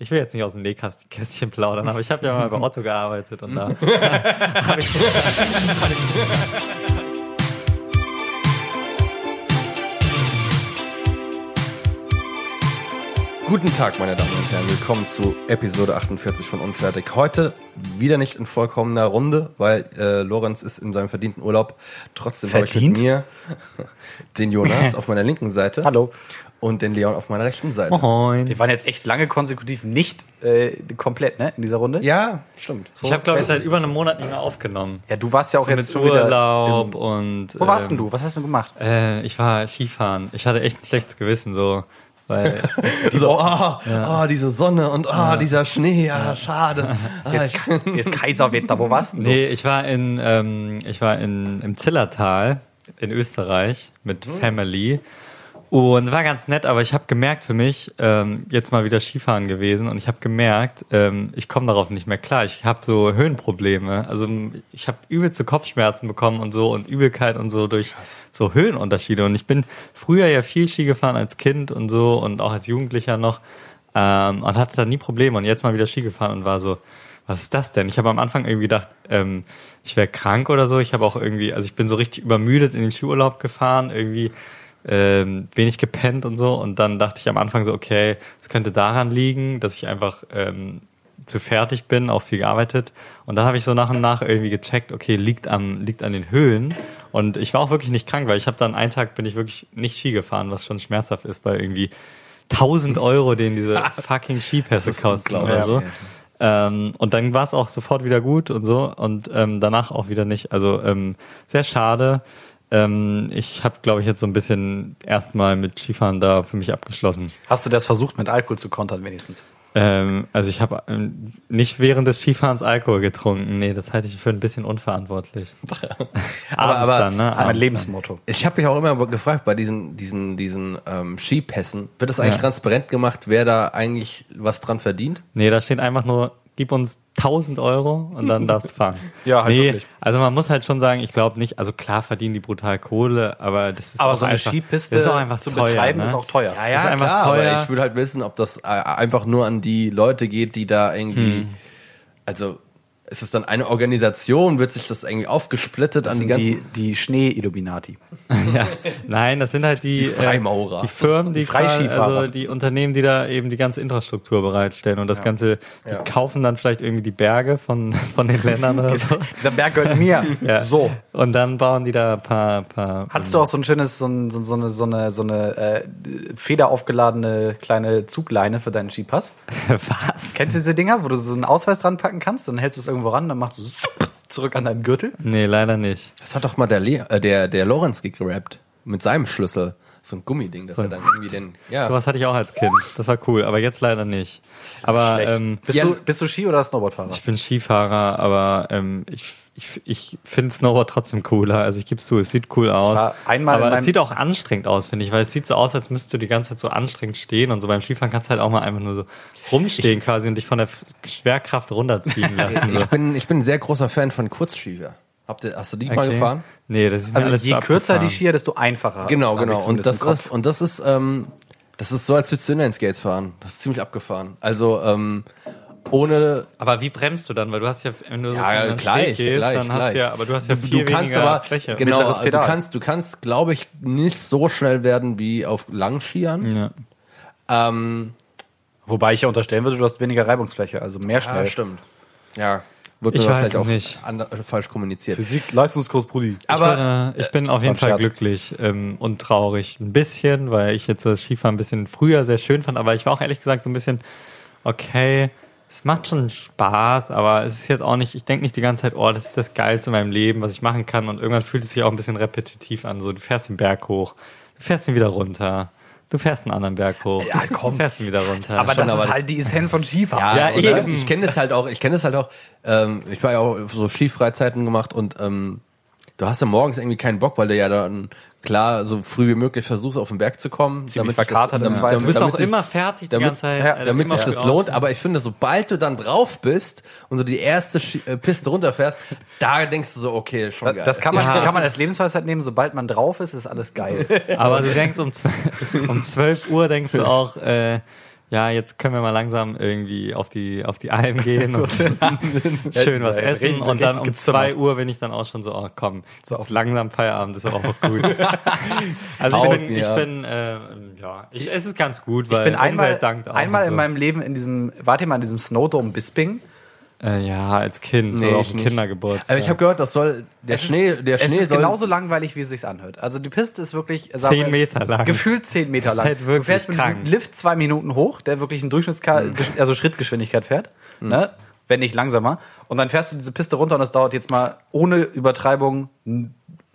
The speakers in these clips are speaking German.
Ich will jetzt nicht aus dem Nähkästchen plaudern, aber ich habe ja mal bei Otto gearbeitet und da habe ich, Guten Tag, meine Damen und Herren. Willkommen zu Episode 48 von Unfertig. Heute wieder nicht in vollkommener Runde, weil äh, Lorenz ist in seinem verdienten Urlaub. Trotzdem habe ich mit mir den Jonas auf meiner linken Seite Hallo. und den Leon auf meiner rechten Seite. Moin. Wir waren jetzt echt lange konsekutiv nicht äh, komplett, ne, in dieser Runde. Ja, stimmt. Ich habe, glaube ich, seit über einem Monat nicht mehr aufgenommen. Ja, du warst ja auch So jetzt mit schon wieder. Urlaub Im, und. wo warst ähm, denn du? Was hast du gemacht? Äh, ich war Skifahren. Ich hatte echt ein schlechtes Gewissen so, weil so, ah, ah, diese Sonne und ah, dieser Schnee, ja, schade. Ah, ich, jetzt Kaiserwetter, wo warst du? nee, ich war in ähm, ich war in im Zillertal in Österreich mit Family und war ganz nett, aber ich habe gemerkt für mich ähm, jetzt mal wieder Skifahren gewesen und ich habe gemerkt, ähm, ich komme darauf nicht mehr klar. Ich habe so Höhenprobleme, also ich habe übelste Kopfschmerzen bekommen und so und Übelkeit und so durch so Höhenunterschiede und ich bin früher ja viel Ski gefahren als Kind und so und auch als Jugendlicher noch ähm, und hatte da nie Probleme und jetzt mal wieder Ski gefahren und war so was ist das denn? Ich habe am Anfang irgendwie gedacht, ähm, ich wäre krank oder so. Ich habe auch irgendwie, also ich bin so richtig übermüdet in den Skiurlaub gefahren, irgendwie ähm, wenig gepennt und so. Und dann dachte ich am Anfang so, okay, es könnte daran liegen, dass ich einfach ähm, zu fertig bin, auch viel gearbeitet. Und dann habe ich so nach und nach irgendwie gecheckt, okay, liegt am liegt an den Höhen. Und ich war auch wirklich nicht krank, weil ich habe dann einen Tag bin ich wirklich nicht Ski gefahren, was schon schmerzhaft ist, bei irgendwie 1000 Euro, den diese fucking Skipässe kosten oder so. Ähm, und dann war es auch sofort wieder gut und so und ähm, danach auch wieder nicht. Also ähm, sehr schade. Ähm, ich habe, glaube ich, jetzt so ein bisschen erstmal mit Skifahren da für mich abgeschlossen. Hast du das versucht, mit Alkohol zu kontern, wenigstens? Ähm, also ich habe ähm, nicht während des Skifahrens Alkohol getrunken. Nee, das halte ich für ein bisschen unverantwortlich. Aber- aber- dann, ne? Das ist mein Lebensmotto. ich habe mich auch immer gefragt bei diesen, diesen, diesen ähm, Skipässen, wird das eigentlich Ja. transparent gemacht, wer da eigentlich was dran verdient? Nee, da steht einfach nur, gib uns 1000 Euro und dann darfst du fahren. Ja, halt nee, wirklich. Also man muss halt schon sagen, ich glaube nicht, also klar verdienen die brutal Kohle, aber das ist Aber auch so eine einfach, Skipiste das ist auch einfach zu teuer, betreiben ne? ist auch teuer. Ja, Das ist einfach aber teuer. ich würde halt wissen, ob das äh, einfach nur an die Leute geht, die da irgendwie, Hm. also ist es dann eine Organisation, wird sich das irgendwie aufgesplittet Das an die sind ganzen die, die Schnee-Illuminati. Ja, nein, das sind halt die, Die Freimaurer. Äh, die Firmen, die, Die also die Unternehmen, die da eben die ganze Infrastruktur bereitstellen und das Ganze, die Ja. kaufen dann vielleicht irgendwie die Berge von, von den Ländern oder so. Dieser Berg gehört mir. Ja. So. Und dann bauen die da ein paar, paar Hattest du auch so ein schönes, so, ein, so, so eine, so eine, so eine äh, federaufgeladene kleine Zugleine für deinen Skipass? was? Kennst du diese Dinger, wo du so einen Ausweis dran packen kannst, dann hältst du es irgendwo ran, dann machst du zup, zurück an deinen Gürtel? Nee, leider nicht. Das hat doch mal der, Le äh, der, der Lorenz gegrabt mit seinem Schlüssel. So ein Gummiding, dass er dann irgendwie den, ja. Sowas hatte ich auch als Kind. Das war cool, aber jetzt leider nicht. Aber Schlecht. ähm, bist, ja, du, bist du Ski- oder Snowboardfahrer? ich bin Skifahrer, aber ähm, ich, ich, ich finde Snowboard trotzdem cooler. Also ich gebe es zu, es sieht cool aus. einmal in aber es sieht auch anstrengend aus, finde ich, weil es sieht so aus, als müsstest du die ganze Zeit so anstrengend stehen und so beim Skifahren kannst du halt auch mal einfach nur so rumstehen quasi und dich von der Schwerkraft runterziehen lassen. So. Ich bin, ich bin ein sehr großer Fan von Kurzskier. Habt ihr, hast du die mal Okay. gefahren? Nee, das ist mir Also alles je kürzer die. Skier, desto einfacher. Genau, ich genau. Und das ist, und das ist, ähm, das ist so, als würdest du Inline-Skates fahren. Das ist ziemlich abgefahren. Also, ähm, ohne, Aber wie bremst du dann? Weil du hast ja, wenn du so Ja, einem gleich, gehst, gleich, dann hast gleich. du ja, aber du hast ja du, viel du kannst weniger aber, Fläche. genau, du kannst, du kannst, glaube ich, nicht so schnell werden wie auf Langskiern. Ja. Ähm, Wobei ich ja unterstellen würde, du hast weniger Reibungsfläche, also mehr ja, schnell. stimmt. Ja, wird Ich weiß vielleicht auch nicht. falsch kommuniziert. Physik, Leistungskurs Brudi. Aber äh, ich bin auf war jeden Fall Scherz. glücklich ähm, und traurig. Ein bisschen, weil ich jetzt das Skifahren ein bisschen früher sehr schön fand, aber ich war auch ehrlich gesagt so ein bisschen, okay, es macht schon Spaß, aber es ist jetzt auch nicht, ich denke nicht die ganze Zeit, oh, das ist das Geilste in meinem Leben, was ich machen kann. Und irgendwann fühlt es sich auch ein bisschen repetitiv an. So, du fährst den Berg hoch, du fährst ihn wieder runter. Du fährst einen anderen Berg hoch. Ja, komm. Du fährst ihn wieder runter. aber das aber ist das- halt die Essenz von Skifahren. Ja, Ja, eben. Ich kenne das halt auch, ich kenne das halt auch, ähm, ich war ja auch so Skifreizeiten gemacht und ähm, du hast ja morgens irgendwie keinen Bock, weil du ja dann klar so früh wie möglich versuchst auf den Berg zu kommen. Ziemlich sich verkatert im damit, Zweifel. du bist damit auch sich- immer fertig die damit- ganze Zeit. ja, äh, damit sich das lohnt, aber ich finde, sobald du dann drauf bist und so die erste Ski äh, Piste runterfährst, da denkst du so, okay, schon geil. Das kann man, Ja. kann man als Lebensweisheit nehmen, sobald man drauf ist, ist alles geil. Aber du denkst um 12, um 12 Uhr denkst du auch, äh, ja, jetzt können wir mal langsam irgendwie auf die, auf die Alm gehen und schön was essen. richtig- Und dann um zwei Uhr bin ich dann auch schon so, oh komm, So. jetzt langsam Feierabend ist auch gut. also ich bin, ich bin, äh, ja, ich, es ist ganz gut, weil Ich bin einmal, einmal und in so. meinem Leben in diesem, warte mal, in diesem Snowdome Bisping. Äh, ja, als Kind, Nee, so auf ich dem. Kindergeburtstag. Aber ich habe gehört, das soll der Es Schnee, ist, der es Schnee ist soll genauso langweilig, wie es sich anhört. Also die Piste ist wirklich sagen Zehn wir, Meter lang. Gefühlt zehn Meter ist lang. halt wirklich du fährst mit krank. diesem Lift zwei Minuten hoch, der wirklich ein Durchschnittska also Schrittgeschwindigkeit fährt, ne? wenn nicht langsamer. Und dann fährst du diese Piste runter und das dauert jetzt mal ohne Übertreibung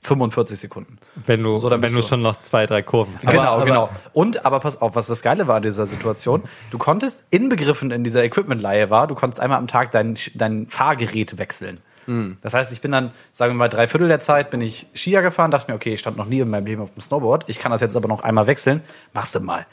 45 Sekunden. wenn du, So, dann wenn du du- schon noch zwei, drei Kurven fährst. genau, aber- genau. Und aber pass auf, was das Geile war in dieser Situation, du konntest inbegriffen in dieser Equipment-Leihe war, du konntest einmal am Tag dein, dein Fahrgerät wechseln. Das heißt, ich bin dann, sagen wir mal, drei Viertel der Zeit bin ich Skier gefahren, dachte mir, okay, ich stand noch nie in meinem Leben auf dem Snowboard, ich kann das jetzt aber noch einmal wechseln. Machst du mal.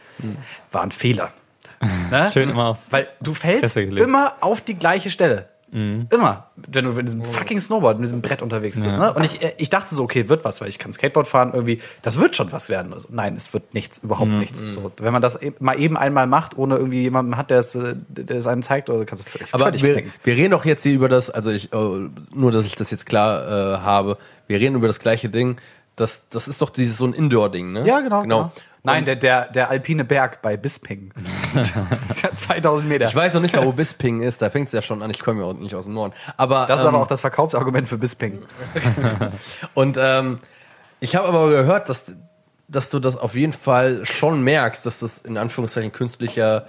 War ein Fehler. Ne? Schön immer auf Weil du fällst immer auf die gleiche Stelle. Immer, wenn du in diesem fucking Snowboard, in diesem Brett unterwegs bist. Ne? Und ich, äh, ich dachte so, okay, wird was, weil ich kann Skateboard fahren, irgendwie, das wird schon was werden. Also, nein, es wird nichts, überhaupt nichts. So, wenn man das eben, mal eben einmal macht, ohne irgendwie jemanden hat, der es, äh, der es einem zeigt, oder kannst du völlig, Aber völlig wir, knicken. wir reden doch jetzt hier über das, also ich, äh, nur dass ich das jetzt klar äh, habe, wir reden über das gleiche Ding. Das, das ist doch dieses so ein Indoor-Ding, ne? Ja, genau. genau. Nein, Und der, der, der alpine Berg bei Bisping. 2000 Meter. ich weiß noch nicht mal, wo Bisping ist, da fängt es ja schon an, ich komme ja auch nicht aus dem Norden. Aber, das ist ähm, aber auch das Verkaufsargument für Bisping. Und ähm, ich habe aber gehört, dass, dass du das auf jeden Fall schon merkst, dass das in Anführungszeichen künstlicher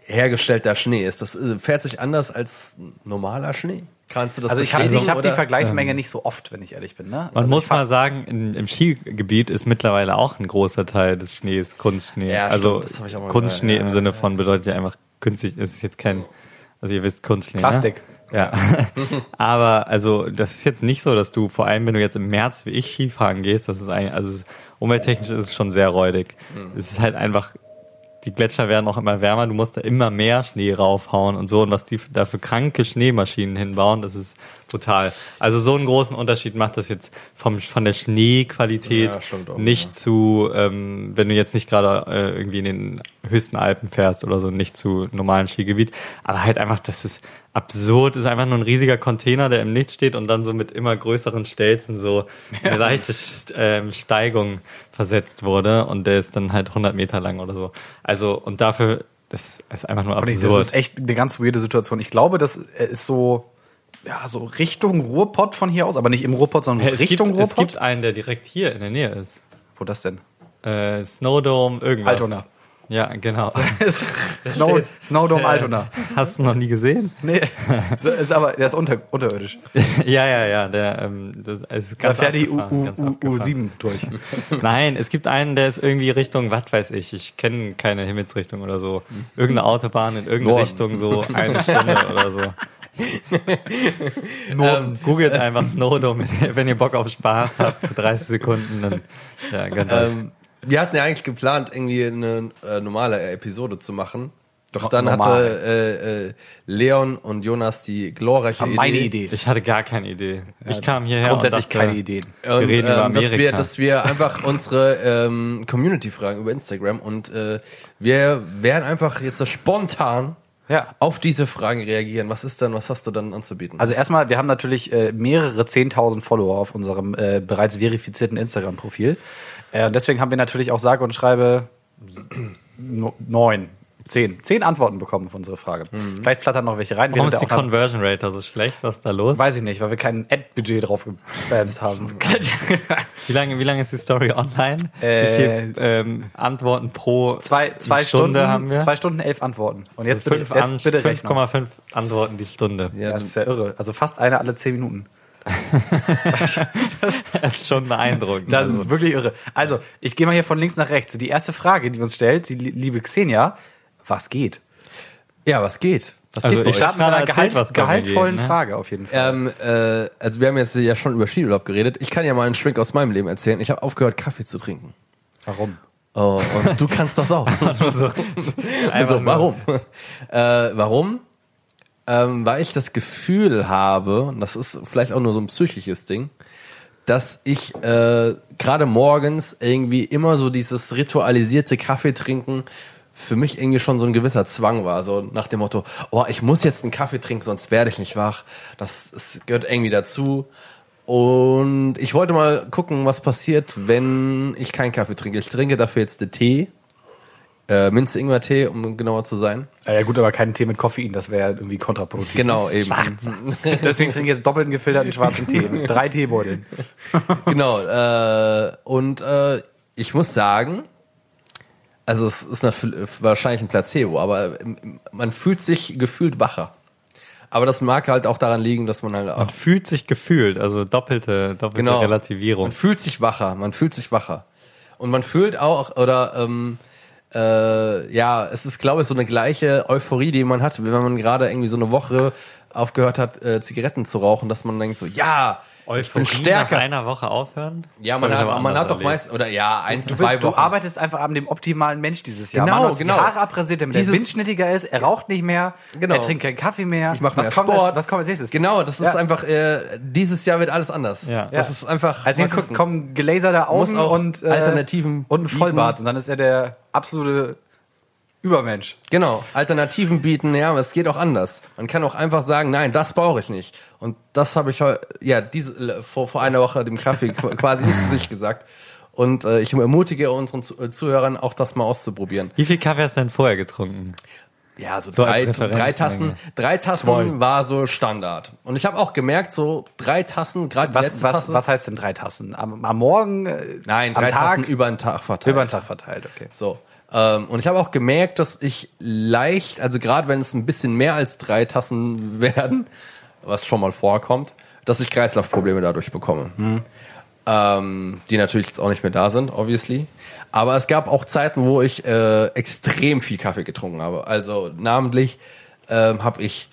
hergestellter Schnee ist. Das äh, fährt sich anders als normaler Schnee. Kannst du das Also ich habe hab die? Vergleichsmenge nicht so oft, wenn ich ehrlich bin. Ne? Man also muss mal sagen, in, im Skigebiet ist mittlerweile auch ein großer Teil des Schnees Kunstschnee. Ja, also stimmt, das hab ich auch mal Kunstschnee ja, im Sinne von bedeutet ja einfach künstlich, ist jetzt kein, also ihr wisst Kunstschnee. Plastik. Ne? Ja. Aber also das ist jetzt nicht so, dass du, vor allem wenn du jetzt im März wie ich Skifahren gehst, das ist eigentlich, also es umwelttechnisch ist es schon sehr räudig. Mhm. Es ist halt einfach die Gletscher werden auch immer wärmer, du musst da immer mehr Schnee raufhauen und so. Und was die da für kranke Schneemaschinen hinbauen, das ist brutal. Also so einen großen Unterschied macht das jetzt vom, von der Schneequalität Ja, nicht zu, ähm, wenn du jetzt nicht gerade äh, irgendwie in den höchsten Alpen fährst oder so, nicht zu normalen Skigebiet, aber halt einfach, das ist absurd, ist einfach nur ein riesiger Container, der im Nichts steht und dann so mit immer größeren Stelzen so eine leichte ähm, Steigung versetzt wurde und der ist dann halt 100 Meter lang oder so. Also und dafür, das ist einfach nur absurd. Das ist echt eine ganz weirde Situation. Ich glaube, das ist so, ja, so Richtung Ruhrpott von hier aus, aber nicht im Ruhrpott, sondern es, Richtung gibt, es Ruhrpott. gibt einen, der direkt hier in der Nähe ist. Wo das denn? Äh, Snowdome, irgendwas. Altona. Ja, genau. Snow, Snowdome Altona. Hast du noch nie gesehen? Nee, ist aber, der ist unter, unterirdisch. ja, ja, ja. Der, ähm, das es ist Da ganz fährt die U, abgefahren, U, ganz U, abgefahren. U7 durch. Nein, es gibt einen, der ist irgendwie Richtung, was weiß ich, ich kenne keine Himmelsrichtung oder so. Irgendeine Autobahn in irgendeine. Richtung, so eine Stunde oder so. Ähm, googelt einfach Snowdome, wenn ihr Bock auf Spaß habt, für 30 Sekunden, dann ja, ganz Ähm, wir hatten ja eigentlich geplant, irgendwie eine äh, normale Episode zu machen. Doch dann normal. hatte äh, äh, Leon und Jonas die glorreiche Das war meine Idee. Ich hatte gar keine Idee. ich kam hierher Grundsätzlich und dachte, keine Ideen. Und, Wir reden über ähm, dass, wir, Amerika. dass wir einfach unsere ähm, Community fragen über Instagram und äh, wir werden einfach jetzt so spontan Ja. auf diese Fragen reagieren. Was ist denn, was hast du dann anzubieten? Also erstmal, wir haben natürlich äh, mehrere 10.000 Follower auf unserem äh, bereits verifizierten Instagram-Profil. Äh, und deswegen haben wir natürlich auch sage und schreibe neun, zehn, zehn Antworten bekommen auf unsere Frage. Vielleicht flattern noch welche rein. Warum ist die Conversion Rate da so schlecht? Was ist da los? Weiß ich nicht, weil wir kein Ad-Budget drauf gebamst haben. Wie lange, wie lange ist die Story online? Äh, wie viel ähm, Antworten pro zwei, zwei Stunde Stunden, haben wir? zwei Stunden elf Antworten. Und jetzt bitte, Fünf jetzt bitte Rechnung. 5,5 Antworten die Stunde. ja, Das ist ja irre. Also fast eine alle zehn Minuten. Das ist schon beeindruckend. Das Also, ist wirklich irre. Also, ich gehe mal hier von links nach rechts. Die erste Frage, die uns stellt, die li- liebe Xenia, was geht? ja, was geht? Was Also geht ich euch? starten mit einer erzählt, Gehalt, gehaltvollen geht, ne? Frage auf jeden Fall. Ähm, äh, also wir haben jetzt ja schon über Skiurlaub geredet. Ich kann ja mal einen Schwenk aus meinem Leben erzählen. Ich habe aufgehört, Kaffee zu trinken. Warum? Oh, und du kannst das auch. Also, nur- warum? äh, warum? Ähm, weil ich das Gefühl habe, und das ist vielleicht auch nur so ein psychisches Ding, dass ich äh, gerade morgens irgendwie immer so dieses ritualisierte Kaffee trinken für mich irgendwie schon so ein gewisser Zwang war, so nach dem Motto, oh, ich muss jetzt einen Kaffee trinken, sonst werde ich nicht wach. Das, das gehört irgendwie dazu. Und ich wollte mal gucken, was passiert, wenn ich keinen Kaffee trinke. Ich trinke dafür jetzt den Tee, äh, Minze-Ingwer-Tee, um genauer zu sein. Ja, ja gut, aber kein Tee mit Koffein, das wäre irgendwie kontraproduktiv. Genau, eben. Deswegen trinke ich jetzt doppelten gefilterten schwarzen Tee mit drei Teebeuteln. genau. Äh, und äh, ich muss sagen, also es ist eine, wahrscheinlich ein Placebo, aber man fühlt sich gefühlt wacher. Aber das mag halt auch daran liegen, dass man halt auch. Man fühlt sich gefühlt, also doppelte, doppelte Genau. Relativierung. Man fühlt sich wacher, man fühlt sich wacher. Und man fühlt auch, oder ähm, äh, ja, es ist, glaube ich, so eine gleiche Euphorie, die man hat, wenn man gerade irgendwie so eine Woche aufgehört hat, äh, Zigaretten zu rauchen, dass man denkt so, ja, Euphorie stärker. Nach einer Woche aufhören? Ja, man hat, man hat doch meist, oder ja, eins, Du, zwei du Wochen. arbeitest einfach an dem optimalen Mensch dieses Jahr. Genau, Man hat genau. die Haare abrasiert, damit er Dieses- windschnittiger ist. Er raucht nicht mehr. Genau. Er trinkt keinen Kaffee mehr. Ich mach was mehr kommt Sport. Als, was kommt als nächstes? Genau, das ist Ja. einfach, äh, dieses Jahr wird alles anders. Ja. Das Ja. ist einfach, Als mal nächstes gucken. kommen gelaserte Augen Muss auch und, äh, Alternativen und ein bieten. Vollbart. Und dann ist er der absolute Übermensch. Genau, Alternativen bieten, ja, aber es geht auch anders. Man kann auch einfach sagen, nein, das brauche ich nicht. Und das habe ich ja diese, vor, vor einer Woche dem Kaffee qu- quasi ins Gesicht gesagt. Und äh, ich ermutige unseren äh, Zuhörern auch das mal auszuprobieren. Wie viel Kaffee hast du denn vorher getrunken? Ja, so, So drei, drei Tassen, drei Tassen Zwei. war so Standard. Und ich habe auch gemerkt, so drei Tassen, gerade Was, was, Tasse. was heißt denn drei Tassen? Am, am Morgen? äh, Nein, am drei Tag? Tassen über den Tag verteilt. Über den Tag verteilt, okay. So. Ähm, und ich habe auch gemerkt, dass ich leicht, also gerade wenn es ein bisschen mehr als drei Tassen werden, was schon mal vorkommt, dass ich Kreislaufprobleme dadurch bekomme. Ähm, die natürlich jetzt auch nicht mehr da sind, obviously. Aber es gab auch Zeiten, wo ich äh, extrem viel Kaffee getrunken habe. Also namentlich ähm, habe ich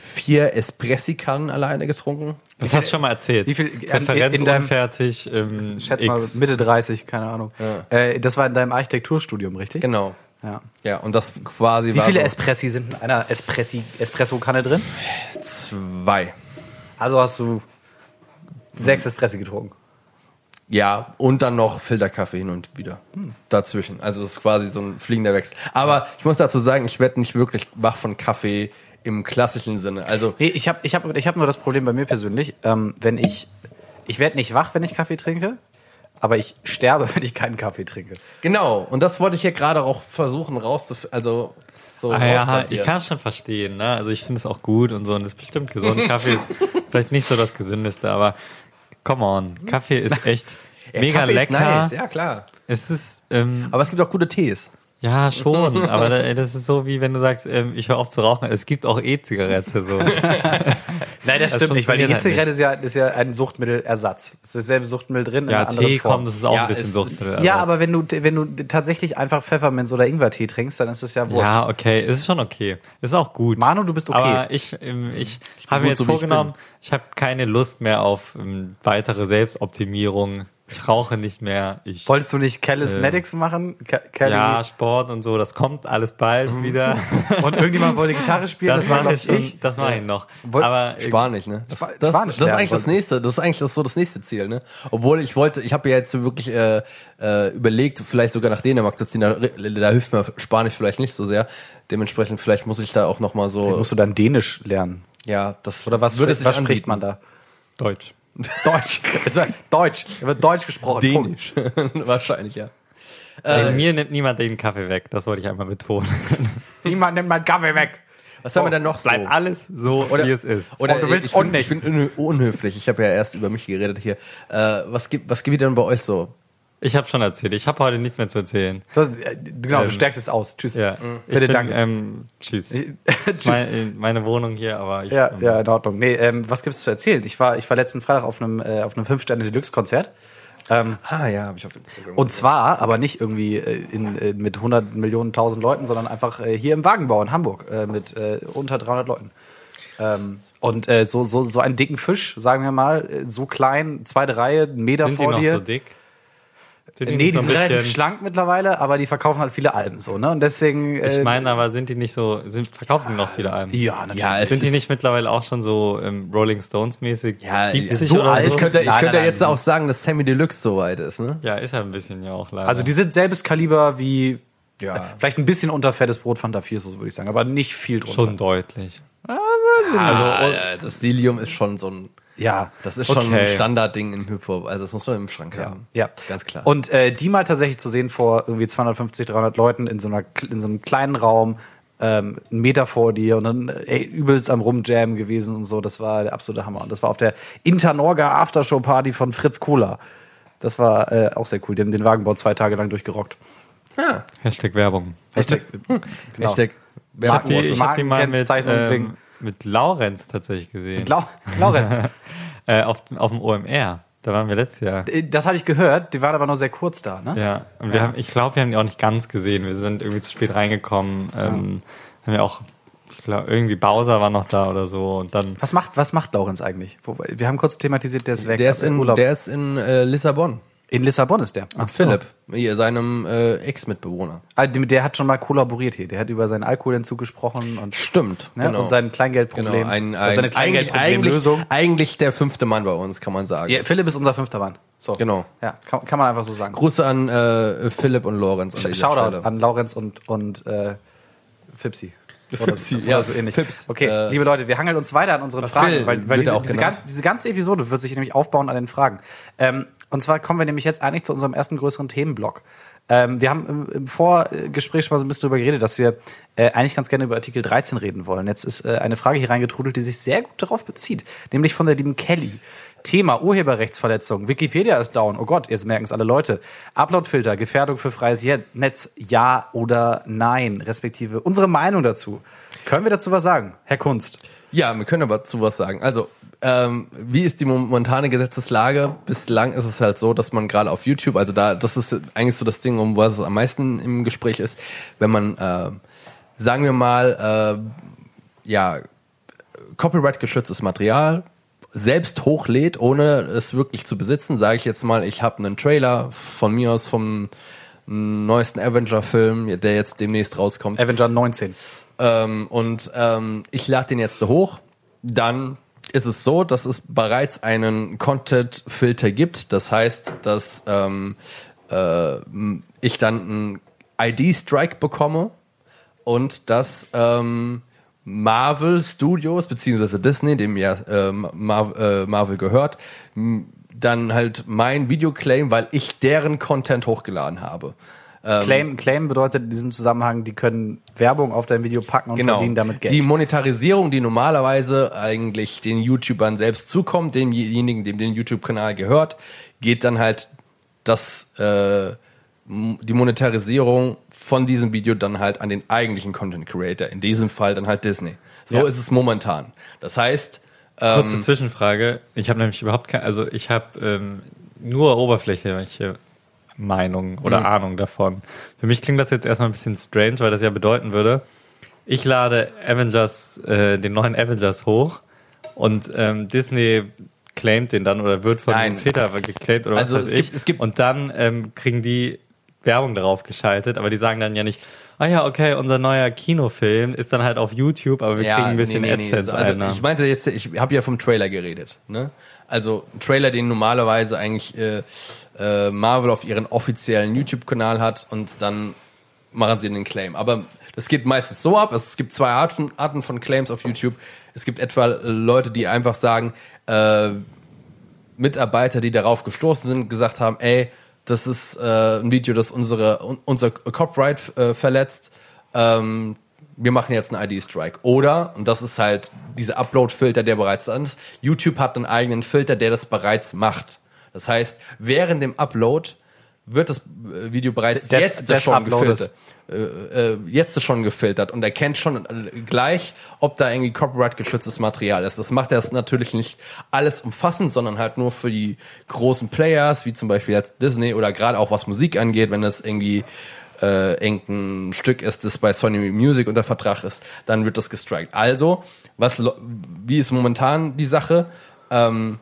vier Espressikannen alleine getrunken. Das hast du schon mal erzählt. wie viel- Referenz in deinem- unfertig. Ähm, Schätz mal. Mitte 30, keine Ahnung. Äh, das war in deinem Architekturstudium, richtig? Genau. Ja. Ja, und das quasi Wie war viele so Espressi sind in einer Espressi Espresso-Kanne drin? zwei. Also hast du sechs Espressi getrunken. Ja, und dann noch Filterkaffee hin und wieder dazwischen. Also es ist quasi so ein fliegender Wechsel. Aber ich muss dazu sagen, ich werde nicht wirklich wach von Kaffee im klassischen Sinne. Also Nee, ich habe ich hab, ich hab nur das Problem bei mir persönlich, ähm, wenn ich, ich werde nicht wach, wenn ich Kaffee trinke, aber ich sterbe, wenn ich keinen Kaffee trinke. genau, und das wollte ich hier gerade auch versuchen rauszufinden. Also so Ah, ja, ich kann es schon verstehen, ne? Also ich finde es auch gut und so und es ist bestimmt gesund. Kaffee ist vielleicht nicht so das gesündeste, aber come on, Kaffee ist echt Ja, mega Kaffee lecker. Ist nice, ja klar. Es ist ähm, Aber es gibt auch gute Tees. Ja schon, aber da- das ist so wie wenn du sagst, ähm, ich höre auf zu rauchen. Es gibt auch E-Zigarette so. Nein, das, Das stimmt nicht, weil die halt E-Zigarette ist ja, ist ja ein Suchtmittelersatz. Es ist dasselbe Suchtmittel drin in Ja, einer anderen Tee Form. kommt, das ist auch Ja, ein bisschen Suchtmittel. ja, aber wenn du, wenn du tatsächlich einfach Pfefferminz oder Ingwertee trinkst, dann ist es ja wurscht. ja, okay, es ist schon okay. Ist auch gut. Manu, du bist okay. Aber ich, ähm, ich, habe gut mir jetzt so, wie ich vorgenommen, ich, habe keine Lust mehr auf ähm, weitere Selbstoptimierung. Ich rauche nicht mehr. Ich, Wolltest du nicht Calisthenics machen? Ca- Cali ja, Sport und so, das kommt alles bald wieder. Und irgendjemand wollte Gitarre spielen, Das, war, mache glaub ich ich. das mache ich noch. Woll- Aber äh, Spanisch, ne? Das, das, Spanisch das ist eigentlich das nächste. Das ist eigentlich das, so das nächste Ziel, ne? Obwohl ich wollte, ich habe ja jetzt so wirklich äh, äh, überlegt, vielleicht sogar nach Dänemark zu ziehen. Da, da hilft mir Spanisch vielleicht nicht so sehr. Dementsprechend vielleicht muss ich da auch noch mal so. Musst du dann Dänisch lernen? ja, das Oder was, würde sich was spricht man da? Deutsch. Deutsch. Deutsch. Da wird Deutsch gesprochen. Dänisch. Wahrscheinlich, ja. Also mir nimmt niemand den Kaffee weg, das wollte ich einmal betonen. Niemand nimmt meinen Kaffee weg. Was haben wir denn noch so? Bleibt alles so, Oder- wie es ist. Oder Oh, du willst ich, bin, und nicht. ich bin unhö- unhöflich. Ich habe ja erst über mich geredet hier. Äh, was gibt was gibt denn bei euch so? Ich habe schon erzählt, ich habe heute nichts mehr zu erzählen. Du hast, äh, genau, du Ähm, stärkst es aus. Tschüss. Ja, ich Bitte, bin, danke. Ähm, tschüss. Tschüss. Meine, meine Wohnung hier, aber ich. Ja, ähm, ja, in Ordnung. Nee, ähm, was gibt's zu erzählen? Ich war, ich war letzten Freitag auf einem, äh, auf einem Fünf-Sterne-Deluxe-Konzert. Ähm, Ah ja, habe ich auf Instagram. und zwar, aber nicht irgendwie äh, in, äh, mit 100 Millionen, 1000 Leuten, sondern einfach äh, hier im Wagenbau in Hamburg äh, mit äh, unter 300 Leuten. Ähm, und äh, so, so, so einen dicken Fisch, sagen wir mal, äh, so klein, zweite Reihe, einen Meter sind die vor noch dir. so dick? Sind nee, die so sind relativ schlank mittlerweile, aber die verkaufen halt viele Alben so, ne? Und deswegen. Äh, Ich meine, aber sind die nicht so, sind, verkaufen die noch viele Alben? ja, natürlich. Ja, Sind die nicht mittlerweile auch schon so ähm, Rolling Stones mäßig? Ja, 70 so alt ich so? könnte, ich Nein, könnte nein, jetzt nein. auch sagen, dass Sammy Deluxe so weit ist, ne? Ja, ist ja ein bisschen ja auch leider. also die sind selbes Kaliber wie Ja. Vielleicht ein bisschen unter fettes Brot Fanta 4 Soße, würde ich sagen, aber nicht viel drunter. Schon deutlich. Also, das Silium ist schon so ein, Ja. das ist schon Okay. ein Standardding in Hip-Hop. Also, das muss man im Schrank Ja, haben. ja. Ganz klar. Und äh, die mal tatsächlich zu sehen vor irgendwie 250, 300 Leuten in so, einer, in so einem kleinen Raum, ähm, einen Meter vor dir und dann äh, ey, übelst am Rumjam gewesen und so. Das war der absolute Hammer. Und das war auf der Internorga Aftershow Party von Fritz Kohler. Das war äh, auch sehr cool. Die haben den Wagenbau zwei Tage lang durchgerockt. ja. Hashtag Werbung. Hashtag, genau. Hashtag Ich habe die, ich hab die mal mit, Markenkennzeichnung ähm, mit Laurenz tatsächlich gesehen. Lau Laurenz, äh, auf, auf dem OMR. Da waren wir letztes Jahr. äh, das hatte ich gehört. Die waren aber nur sehr kurz da, ne? Ja, und wir haben, ich glaube, wir haben die auch nicht ganz gesehen. Wir sind irgendwie zu spät reingekommen. Ähm, haben wir auch, ich glaube, irgendwie Bowser war noch da oder so. Und dann, Was macht, was macht Laurenz eigentlich? Wir haben kurz thematisiert, der ist weg. Der ist in, Urlaub. der ist in äh, Lissabon. In Lissabon ist der. Mit Philipp, hier, seinem äh, Ex-Mitbewohner. Ah, Der hat schon mal kollaboriert hier. Der hat über seinen Alkoholentzug gesprochen und, Stimmt, ne, und sein Kleingeldproblem. Genau, ein, ein, seine eigentlich, eigentlich, Kleingeldproblemlösung. eigentlich der fünfte Mann bei uns, kann man sagen. Ja, Philipp ist unser fünfter Mann. So. Genau. Ja, kann, kann man einfach so sagen. Grüße an äh, Philipp und Lorenz. An dieser Shoutout Stelle. an Laurenz und, und äh, Fipsi. Oder, Fipsi, oder ja, so ähnlich. Fips, okay, äh, liebe Leute, wir hangeln uns weiter an unseren Fragen, weil, weil diese, auch diese, ganze, diese ganze Episode wird sich nämlich aufbauen an den Fragen. Ähm, und zwar kommen wir nämlich jetzt eigentlich zu unserem ersten größeren Themenblock. Ähm, wir haben im, im Vorgespräch schon mal so ein bisschen darüber geredet, dass wir äh, eigentlich ganz gerne über Artikel 13 reden wollen. Jetzt ist äh, eine Frage hier reingetrudelt, die sich sehr gut darauf bezieht, nämlich von der lieben Kelly. Thema Urheberrechtsverletzung. Wikipedia ist down. Oh Gott, jetzt merken es alle Leute. Uploadfilter, Gefährdung für freies Netz, ja oder nein, respektive unsere Meinung dazu. Können wir dazu was sagen, Herr Kunst? Ja, wir können aber dazu was sagen. Also, ähm, wie ist die momentane Gesetzeslage? Bislang ist es halt so, dass man gerade auf YouTube, also da, das ist eigentlich so das Ding, um was es am meisten im Gespräch ist, wenn man, äh, sagen wir mal, äh, ja, Copyright-geschütztes Material selbst hochlädt, ohne es wirklich zu besitzen, sage ich jetzt mal, ich habe einen Trailer von mir aus vom neuesten Avenger-Film, der jetzt demnächst rauskommt, Avenger 19. ähm, und ähm, ich lade den jetzt hoch, dann ist es so, dass es bereits einen Content-Filter gibt. Das heißt, dass ähm, äh, ich dann einen ID-Strike bekomme und dass ähm, Marvel Studios beziehungsweise Disney, dem ja ähm, Mar äh, Marvel gehört, dann halt mein Video claim, weil ich deren Content hochgeladen habe. Claim, Claim bedeutet in diesem Zusammenhang, die können Werbung auf dein Video packen und verdienen damit Geld. Genau. Die Monetarisierung, die normalerweise eigentlich den YouTubern selbst zukommt, demjenigen, dem den YouTube-Kanal gehört, geht dann halt das, äh, die Monetarisierung von diesem Video dann halt an den eigentlichen Content Creator, in diesem Fall dann halt Disney. So Ja. ist es momentan. Das heißt, kurze Zwischenfrage. Ich habe nämlich überhaupt keine, also ich habe ähm, nur oberflächliche Meinung oder Ahnung davon. Für mich klingt das jetzt erstmal ein bisschen strange, weil das ja bedeuten würde, ich lade Avengers, äh, den neuen Avengers hoch und ähm, Disney claimt den dann oder wird von Nein. dem Filter geclaimt oder Also was weiß es ich. gibt- es gibt- und dann ähm, kriegen die Werbung darauf geschaltet, aber die sagen dann ja nicht, ah ja, okay, unser neuer Kinofilm ist dann halt auf YouTube, aber wir kriegen ein bisschen AdSense Also Einnahmen. ich meinte jetzt, ich habe ja vom Trailer geredet. Ne? Also ein Trailer, den normalerweise eigentlich äh, äh, Marvel auf ihren offiziellen YouTube-Kanal hat und dann machen sie den Claim. Aber das geht meistens so ab. Es gibt zwei Arten, Arten von Claims auf YouTube. Es gibt etwa Leute, die einfach sagen, äh, Mitarbeiter, die darauf gestoßen sind, gesagt haben, ey, das ist äh, ein Video, das unsere un, unser Copyright äh, verletzt. Ähm, wir machen jetzt einen ID-Strike. Oder, und das ist halt dieser Upload-Filter, der bereits an ist, YouTube hat einen eigenen Filter, der das bereits macht. Das heißt, während dem Upload wird das äh, Video bereits Des- jetzt des schon Uploades. gefiltert. Äh, äh, jetzt schon gefiltert und erkennt schon gleich, ob da irgendwie Copyright geschütztes Material ist. Das macht er natürlich nicht alles umfassend, sondern halt nur für die großen Players, wie zum Beispiel jetzt Disney oder gerade auch was Musik angeht, wenn das irgendwie äh, irgendein Stück ist, das bei Sony Music unter Vertrag ist, dann wird das gestrikt. Also, was, wie ist momentan die Sache? Ähm,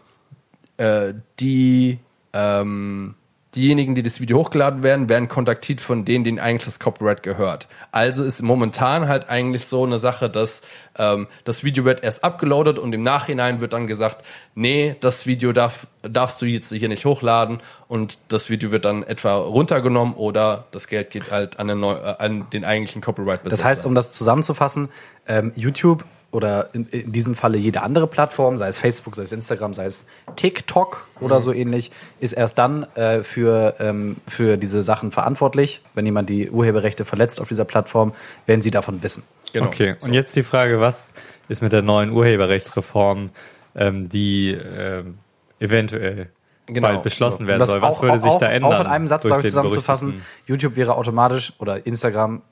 äh, die, ähm, diejenigen, die das Video hochgeladen werden, werden kontaktiert von denen, denen eigentlich das Copyright gehört. Also ist momentan halt eigentlich so eine Sache, dass ähm, das Video wird erst abgeloadet und im Nachhinein wird dann gesagt, nee, das Video darf, darfst du jetzt hier nicht hochladen und das Video wird dann etwa runtergenommen oder das Geld geht halt an den, neu, äh, an den eigentlichen Copyright-Besitzer. Das heißt, um das zusammenzufassen, ähm, YouTube oder in, in diesem Falle jede andere Plattform, sei es Facebook, sei es Instagram, sei es TikTok oder so ähnlich, ist erst dann äh, für, ähm, für diese Sachen verantwortlich, wenn jemand die Urheberrechte verletzt auf dieser Plattform, wenn sie davon wissen. Genau. Okay, und jetzt die Frage, was ist mit der neuen Urheberrechtsreform, ähm, die ähm, eventuell Genau. bald beschlossen werden soll? Was auch- würde sich auch, da ändern? Auch in einem Satz, glaube ich, zusammenzufassen. YouTube wäre automatisch oder Instagram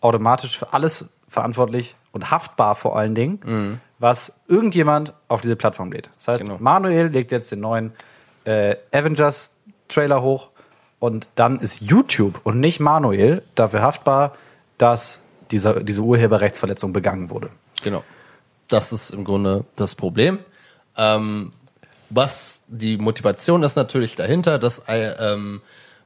automatisch für alles verantwortlich und haftbar vor allen Dingen, was irgendjemand auf diese Plattform lädt. Das heißt, Genau. Manuel legt jetzt den neuen äh, Avengers-Trailer hoch und dann ist YouTube und nicht Manuel dafür haftbar, dass dieser, diese Urheberrechtsverletzung begangen wurde. Genau. Das ist im Grunde das Problem. Ähm, was die Motivation ist natürlich dahinter, dass äh, ähm,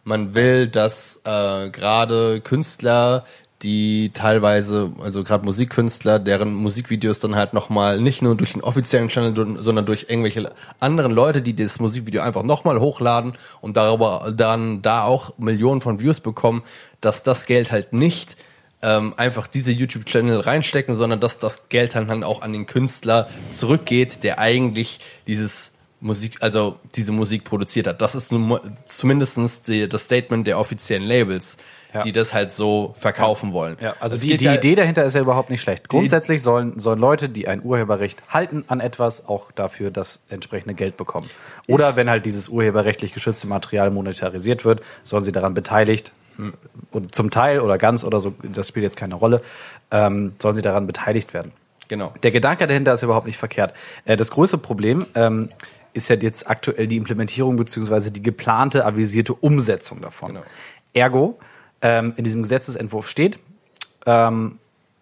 man will, dass äh, gerade Künstler, die teilweise, also gerade Musikkünstler, deren Musikvideos dann halt nochmal nicht nur durch den offiziellen Channel, sondern durch irgendwelche anderen Leute, die das Musikvideo einfach nochmal hochladen und darüber dann da auch Millionen von Views bekommen, dass das Geld halt nicht ähm, einfach diese YouTube-Channel reinstecken, sondern dass das Geld dann, dann auch an den Künstler zurückgeht, der eigentlich dieses Musik, also diese Musik produziert hat. Das ist nun mal zumindestens die, das Statement der offiziellen Labels, Ja. die das halt so verkaufen wollen. Ja, also Es die, die ja- Idee dahinter ist ja überhaupt nicht schlecht. Grundsätzlich sollen, sollen Leute, die ein Urheberrecht halten an etwas, auch dafür das entsprechende Geld bekommen. Oder wenn halt dieses urheberrechtlich geschützte Material monetarisiert wird, sollen sie daran beteiligt und zum Teil oder ganz oder so, das spielt jetzt keine Rolle, ähm, sollen sie daran beteiligt werden. Genau. Der Gedanke dahinter ist überhaupt nicht verkehrt. Äh, das größte Problem ähm, ist ja jetzt aktuell die Implementierung beziehungsweise die geplante, avisierte Umsetzung davon. Genau. Ergo, ähm, in diesem Gesetzesentwurf steht, ähm,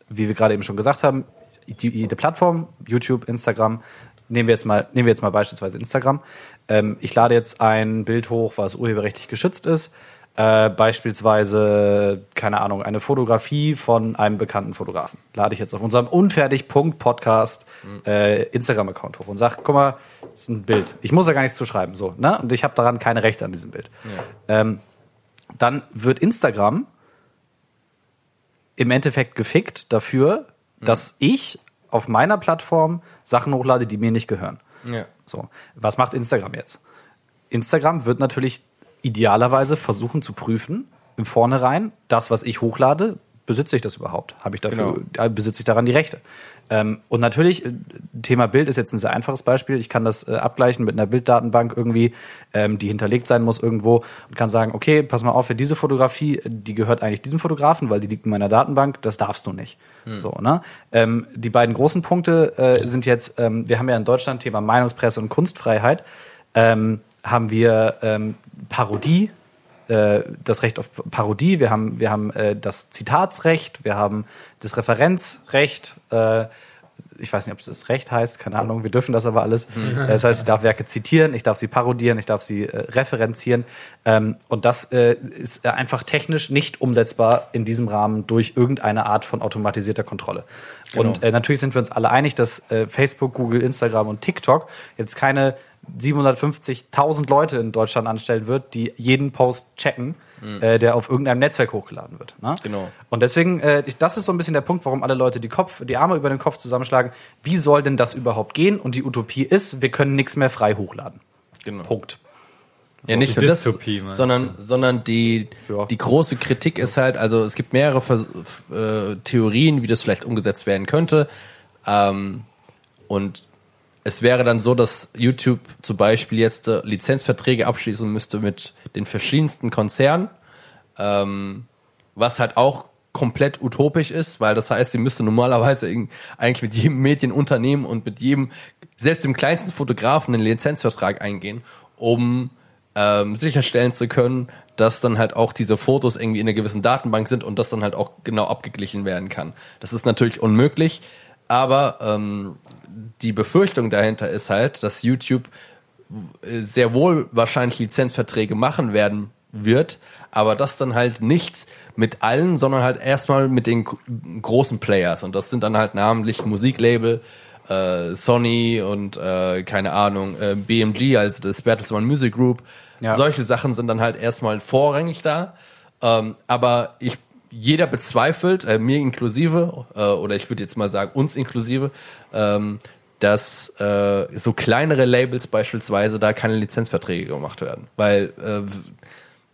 wie wir gerade eben schon gesagt haben, die, jede Plattform, YouTube, Instagram, nehmen wir jetzt mal, nehmen wir jetzt mal beispielsweise Instagram. Ähm, ich lade jetzt ein Bild hoch, was urheberrechtlich geschützt ist. Äh, beispielsweise, keine Ahnung, eine Fotografie von einem bekannten Fotografen. Lade ich jetzt auf unserem Unfertig.podcast äh, Instagram-Account hoch und sage, guck mal, das ist ein Bild. Ich muss da gar nichts zu schreiben. So, ne? Und ich habe daran keine Rechte an diesem Bild. Ähm, dann wird Instagram im Endeffekt gefickt dafür, dass ich auf meiner Plattform Sachen hochlade, die mir nicht gehören. Ja. So, was macht Instagram jetzt? Instagram wird natürlich idealerweise versuchen zu prüfen, im Vornherein, das, was ich hochlade, besitze ich das überhaupt? Habe ich dafür, äh, besitze ich daran die Rechte? Ähm, und natürlich, äh, Thema Bild ist jetzt ein sehr einfaches Beispiel. Ich kann das äh, abgleichen mit einer Bilddatenbank irgendwie, ähm, die hinterlegt sein muss irgendwo und kann sagen, okay, pass mal auf, für diese Fotografie, die gehört eigentlich diesem Fotografen, weil die liegt in meiner Datenbank, das darfst du nicht. So, ne? Ähm, die beiden großen Punkte äh, sind jetzt, ähm, wir haben ja in Deutschland Thema Meinungspresse und Kunstfreiheit, ähm, haben wir ähm, Parodie, äh, das Recht auf Parodie, wir haben, wir haben äh, das Zitatsrecht, wir haben das Referenzrecht, äh, ich weiß nicht, ob es das Recht heißt, keine Ahnung, wir dürfen das aber alles. Äh, Das heißt, ich darf Werke zitieren, ich darf sie parodieren, ich darf sie äh, referenzieren. Ähm, und das äh, ist einfach technisch nicht umsetzbar in diesem Rahmen durch irgendeine Art von automatisierter Kontrolle. Und äh, natürlich sind wir uns alle einig, dass äh, Facebook, Google, Instagram und TikTok jetzt keine 750.000 Leute in Deutschland anstellen wird, die jeden Post checken, äh, der auf irgendeinem Netzwerk hochgeladen wird. Ne? Genau. Und deswegen, äh, ich, das ist so ein bisschen der Punkt, warum alle Leute die, Kopf, die Arme über den Kopf zusammenschlagen. Wie soll denn das überhaupt gehen? Und die Utopie ist, wir können nichts mehr frei hochladen. Genau. Punkt. Ja, nicht die nur das, Dystopie, sondern, sondern die, Ja. die große Kritik ist halt, also es gibt mehrere Vers äh, Theorien, wie das vielleicht umgesetzt werden könnte. Ähm, und es wäre dann so, dass YouTube zum Beispiel jetzt äh, Lizenzverträge abschließen müsste mit den verschiedensten Konzernen, ähm, was halt auch komplett utopisch ist, weil das heißt, sie müsste normalerweise eigentlich mit jedem Medienunternehmen und mit jedem, selbst dem kleinsten Fotografen einen Lizenzvertrag eingehen, um ähm, sicherstellen zu können, dass dann halt auch diese Fotos irgendwie in einer gewissen Datenbank sind und das dann halt auch genau abgeglichen werden kann. Das ist natürlich unmöglich, aber ähm, die Befürchtung dahinter ist halt, dass YouTube äh, sehr wohl wahrscheinlich Lizenzverträge machen werden wird, aber das dann halt nicht mit allen, sondern halt erstmal mit den großen Players. Und das sind dann halt namentlich Musiklabel, äh, Sony und äh, keine Ahnung, äh, BMG, also das Bertelsmann Music Group. Ja. Solche Sachen sind dann halt erstmal vorrangig da. Ähm, aber ich jeder bezweifelt, äh, mir inklusive, äh, oder ich würde jetzt mal sagen, uns inklusive, ähm, dass äh, so kleinere Labels beispielsweise da keine Lizenzverträge gemacht werden. Weil äh,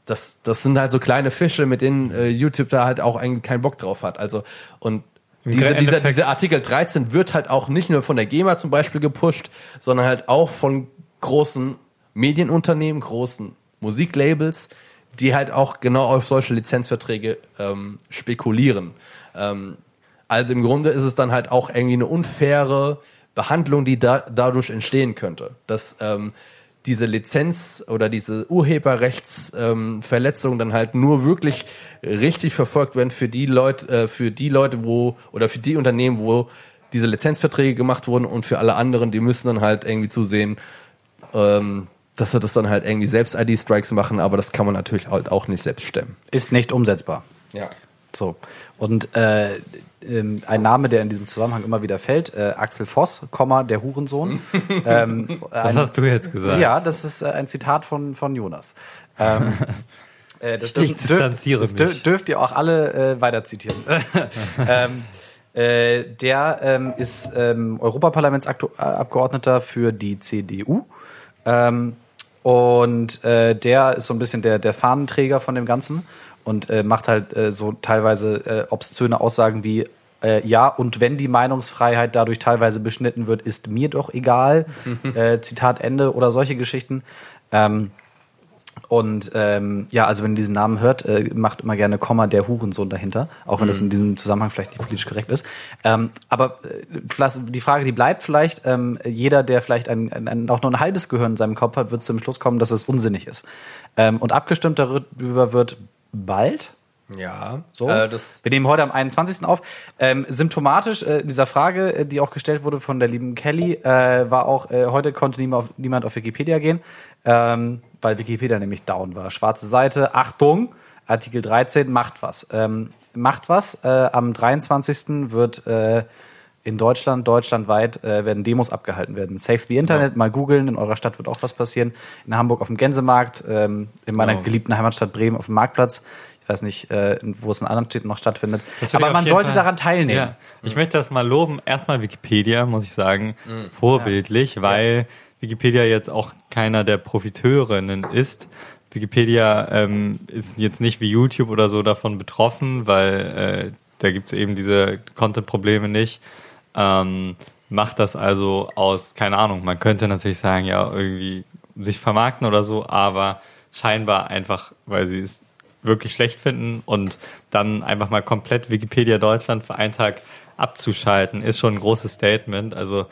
das, das sind halt so kleine Fische, mit denen äh, YouTube da halt auch eigentlich keinen Bock drauf hat. Also und diese, dieser, dieser Artikel 13 wird halt auch nicht nur von der GEMA zum Beispiel gepusht, sondern halt auch von großen Medienunternehmen, großen Musiklabels, die halt auch genau auf solche Lizenzverträge ähm, spekulieren. Ähm, also im Grunde ist es dann halt auch irgendwie eine unfaire Behandlung, die da, dadurch entstehen könnte. Dass ähm, diese Lizenz oder diese Urheberrechtsverletzungen ähm, dann halt nur wirklich richtig verfolgt werden für die Leute, äh, für die Leute, wo oder für die Unternehmen, wo diese Lizenzverträge gemacht wurden und für alle anderen, die müssen dann halt irgendwie zusehen, ähm, dass sie das dann halt irgendwie selbst ID-Strikes machen, aber das kann man natürlich halt auch nicht selbst stemmen. Ist nicht umsetzbar. Ja. So. Und äh, ähm, ein Name, der in diesem Zusammenhang immer wieder fällt, äh, Axel Voss, Komma, der Hurensohn. ähm, Das ein, hast du jetzt gesagt. Ja, das ist äh, ein Zitat von, von Jonas. Ähm, äh, das Ich distanziere das dür- mich. dürft ihr auch alle äh, weiter zitieren. ähm, äh, der ähm, ist ähm, Europaparlamentsabgeordneter für die CDU. Ähm, und äh, der ist so ein bisschen der, der Fahnenträger von dem Ganzen und äh, macht halt äh, so teilweise äh, obszöne Aussagen wie äh, ja, und wenn die Meinungsfreiheit dadurch teilweise beschnitten wird, ist mir doch egal. äh, Zitat Ende oder solche Geschichten. Ähm, und ähm, ja, also wenn ihr diesen Namen hört, äh, macht immer gerne Komma der Hurensohn dahinter, auch wenn das in diesem Zusammenhang vielleicht nicht politisch korrekt ist. Ähm, aber äh, die Frage, die bleibt vielleicht, ähm, jeder, der vielleicht ein, ein, ein, auch nur ein halbes Gehirn in seinem Kopf hat, wird zum Schluss kommen, dass es unsinnig ist. Ähm, und abgestimmt darüber wird bald, Ja. so. Äh, das, Wir nehmen heute am 21. auf. Ähm, symptomatisch äh, in dieser Frage, äh, die auch gestellt wurde von der lieben Kelly, äh, war auch, äh, heute konnte niemand auf, niemand auf Wikipedia gehen, ähm, weil Wikipedia nämlich down war. Schwarze Seite, Achtung, Artikel 13, macht was. Ähm, macht was. Äh, am 23. wird äh, in Deutschland, deutschlandweit äh, werden Demos abgehalten werden. Save the Internet, mal googeln, in eurer Stadt wird auch was passieren. In Hamburg auf dem Gänsemarkt, ähm, in meiner Genau. geliebten Heimatstadt Bremen auf dem Marktplatz. Ich weiß nicht, äh, wo es in anderen Städten noch stattfindet. Aber man sollte Fall- daran teilnehmen. Ja, ich möchte das mal loben. Erstmal Wikipedia, muss ich sagen, vorbildlich, weil Wikipedia jetzt auch keiner der Profiteurinnen ist. Wikipedia ähm, ist jetzt nicht wie YouTube oder so davon betroffen, weil äh, da gibt's eben diese Content-Probleme nicht. Ähm, macht das also aus, keine Ahnung, man könnte natürlich sagen, ja, irgendwie sich vermarkten oder so, aber scheinbar einfach, weil sie es wirklich schlecht finden und dann einfach mal komplett Wikipedia Deutschland für einen Tag abzuschalten, ist schon ein großes Statement. Also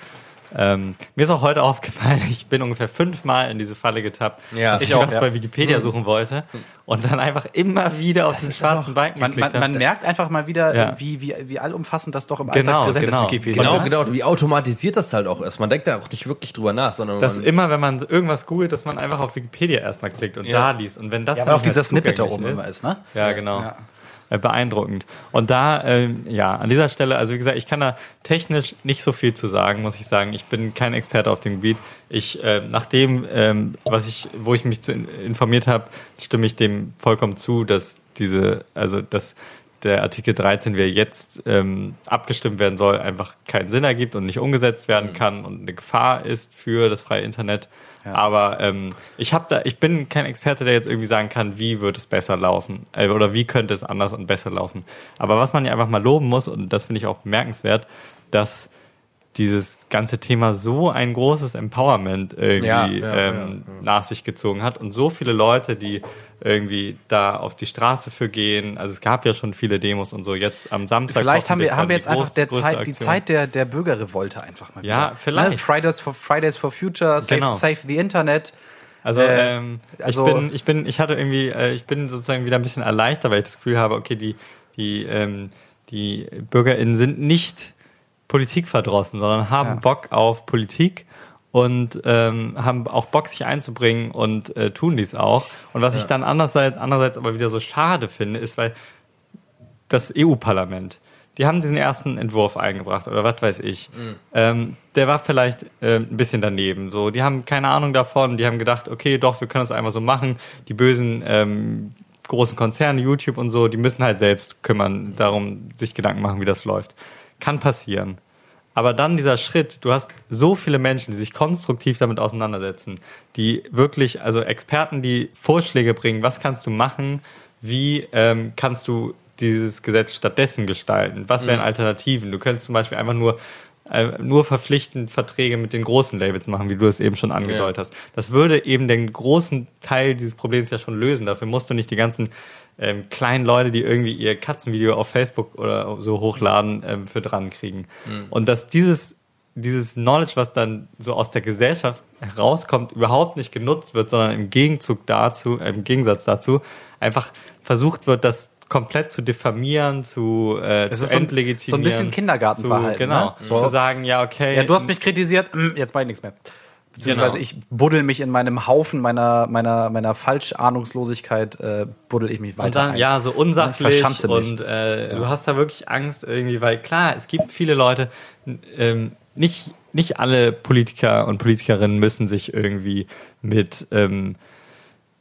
ähm, mir ist auch heute aufgefallen, ich bin ungefähr fünfmal in diese Falle getappt, Ja. dass ich, auch, was ja. bei Wikipedia suchen wollte und dann einfach immer wieder auf den schwarzen Balken Man, man, geklickt man habe. merkt einfach mal wieder, Ja. wie, wie, wie allumfassend das doch im Genau, Alltag präsent genau. ist, Wikipedia. genau, genau. Wie automatisiert das halt auch ist. Man denkt da auch nicht wirklich drüber nach, sondern Dass man, immer, wenn man irgendwas googelt, dass man einfach auf Wikipedia erstmal klickt und Ja. da liest. Und wenn das Ja, dann weil auch dieser Snippet da oben immer ist, ne? Ja, genau. Äh, Beeindruckend. Und da, ähm, ja, an dieser Stelle, also wie gesagt, ich kann da technisch nicht so viel zu sagen, muss ich sagen. Ich bin kein Experte auf dem Gebiet. Ich, äh, nach dem, ähm, was ich, wo ich mich zu in, informiert habe, stimme ich dem vollkommen zu, dass diese, also dass der Artikel 13, wie er jetzt ähm, abgestimmt werden soll, einfach keinen Sinn ergibt und nicht umgesetzt werden kann und eine Gefahr ist für das freie Internet. Aber ähm, ich habe da, ich bin kein Experte, der jetzt irgendwie sagen kann, wie wird es besser laufen äh, oder wie könnte es anders und besser laufen. Aber was man ja einfach mal loben muss und das finde ich auch bemerkenswert, dass dieses ganze Thema so ein großes Empowerment irgendwie Ja, ja, ähm, nach sich gezogen hat und so viele Leute, die irgendwie da auf die Straße für gehen. Also es gab ja schon viele Demos und so. Jetzt am Samstag. Vielleicht haben wir, haben wir jetzt die einfach groß- der Zeit, die. Zeit der, der Bürgerrevolte einfach mal Ja, wieder. vielleicht. Ne? Fridays for, Fridays for Future, Save, Genau. save the Internet. Also, Äh, ähm, also- ich bin, ich bin, ich hatte irgendwie, äh, ich bin sozusagen wieder ein bisschen erleichtert, weil ich das Gefühl habe, okay, die, die, ähm, die BürgerInnen sind nicht politikverdrossen, sondern haben Ja. Bock auf Politik und ähm, haben auch Bock, sich einzubringen und äh, tun dies auch. Und was ich dann andererseits, andererseits aber wieder so schade finde, ist, weil das EU-Parlament, die haben diesen ersten Entwurf eingebracht oder was weiß ich. Ähm, der war vielleicht äh, ein bisschen daneben. So, die haben keine Ahnung davon. Die haben gedacht, okay, doch, wir können das einmal so machen. Die bösen ähm, großen Konzerne, YouTube und so, die müssen halt selbst kümmern, darum sich Gedanken machen, wie das läuft. Kann passieren. Aber dann dieser Schritt, du hast so viele Menschen, die sich konstruktiv damit auseinandersetzen, die wirklich, also Experten, die Vorschläge bringen, was kannst du machen, wie ähm, kannst du dieses Gesetz stattdessen gestalten, was wären Alternativen. Du könntest zum Beispiel einfach nur nur verpflichtend Verträge mit den großen Labels machen, wie du es eben schon angedeutet Ja. hast. Das würde eben den großen Teil dieses Problems ja schon lösen. Dafür musst du nicht die ganzen ähm, kleinen Leute, die irgendwie ihr Katzenvideo auf Facebook oder so hochladen, ähm, für dran kriegen. Und dass dieses dieses Knowledge, was dann so aus der Gesellschaft herauskommt, überhaupt nicht genutzt wird, sondern im Gegenzug dazu, äh, im Gegensatz dazu, einfach versucht wird, das komplett zu diffamieren, zu, äh, Es zu ist so ein- entlegitimieren. so ein bisschen Kindergartenverhalten, Zu, genau. ne? So. Zu sagen, ja, okay. Ja, du hast mich kritisiert, mm, jetzt mach ich nichts mehr. Beziehungsweise Genau. ich buddel mich in meinem Haufen meiner, meiner, meiner Falschahnungslosigkeit, äh, buddel ich mich weiter Und dann, ein. ja, so Ich unsachlich mich. und äh, du hast da wirklich Angst irgendwie, weil klar, es gibt viele Leute, ähm, nicht, nicht alle Politiker und Politikerinnen müssen sich irgendwie mit, ähm,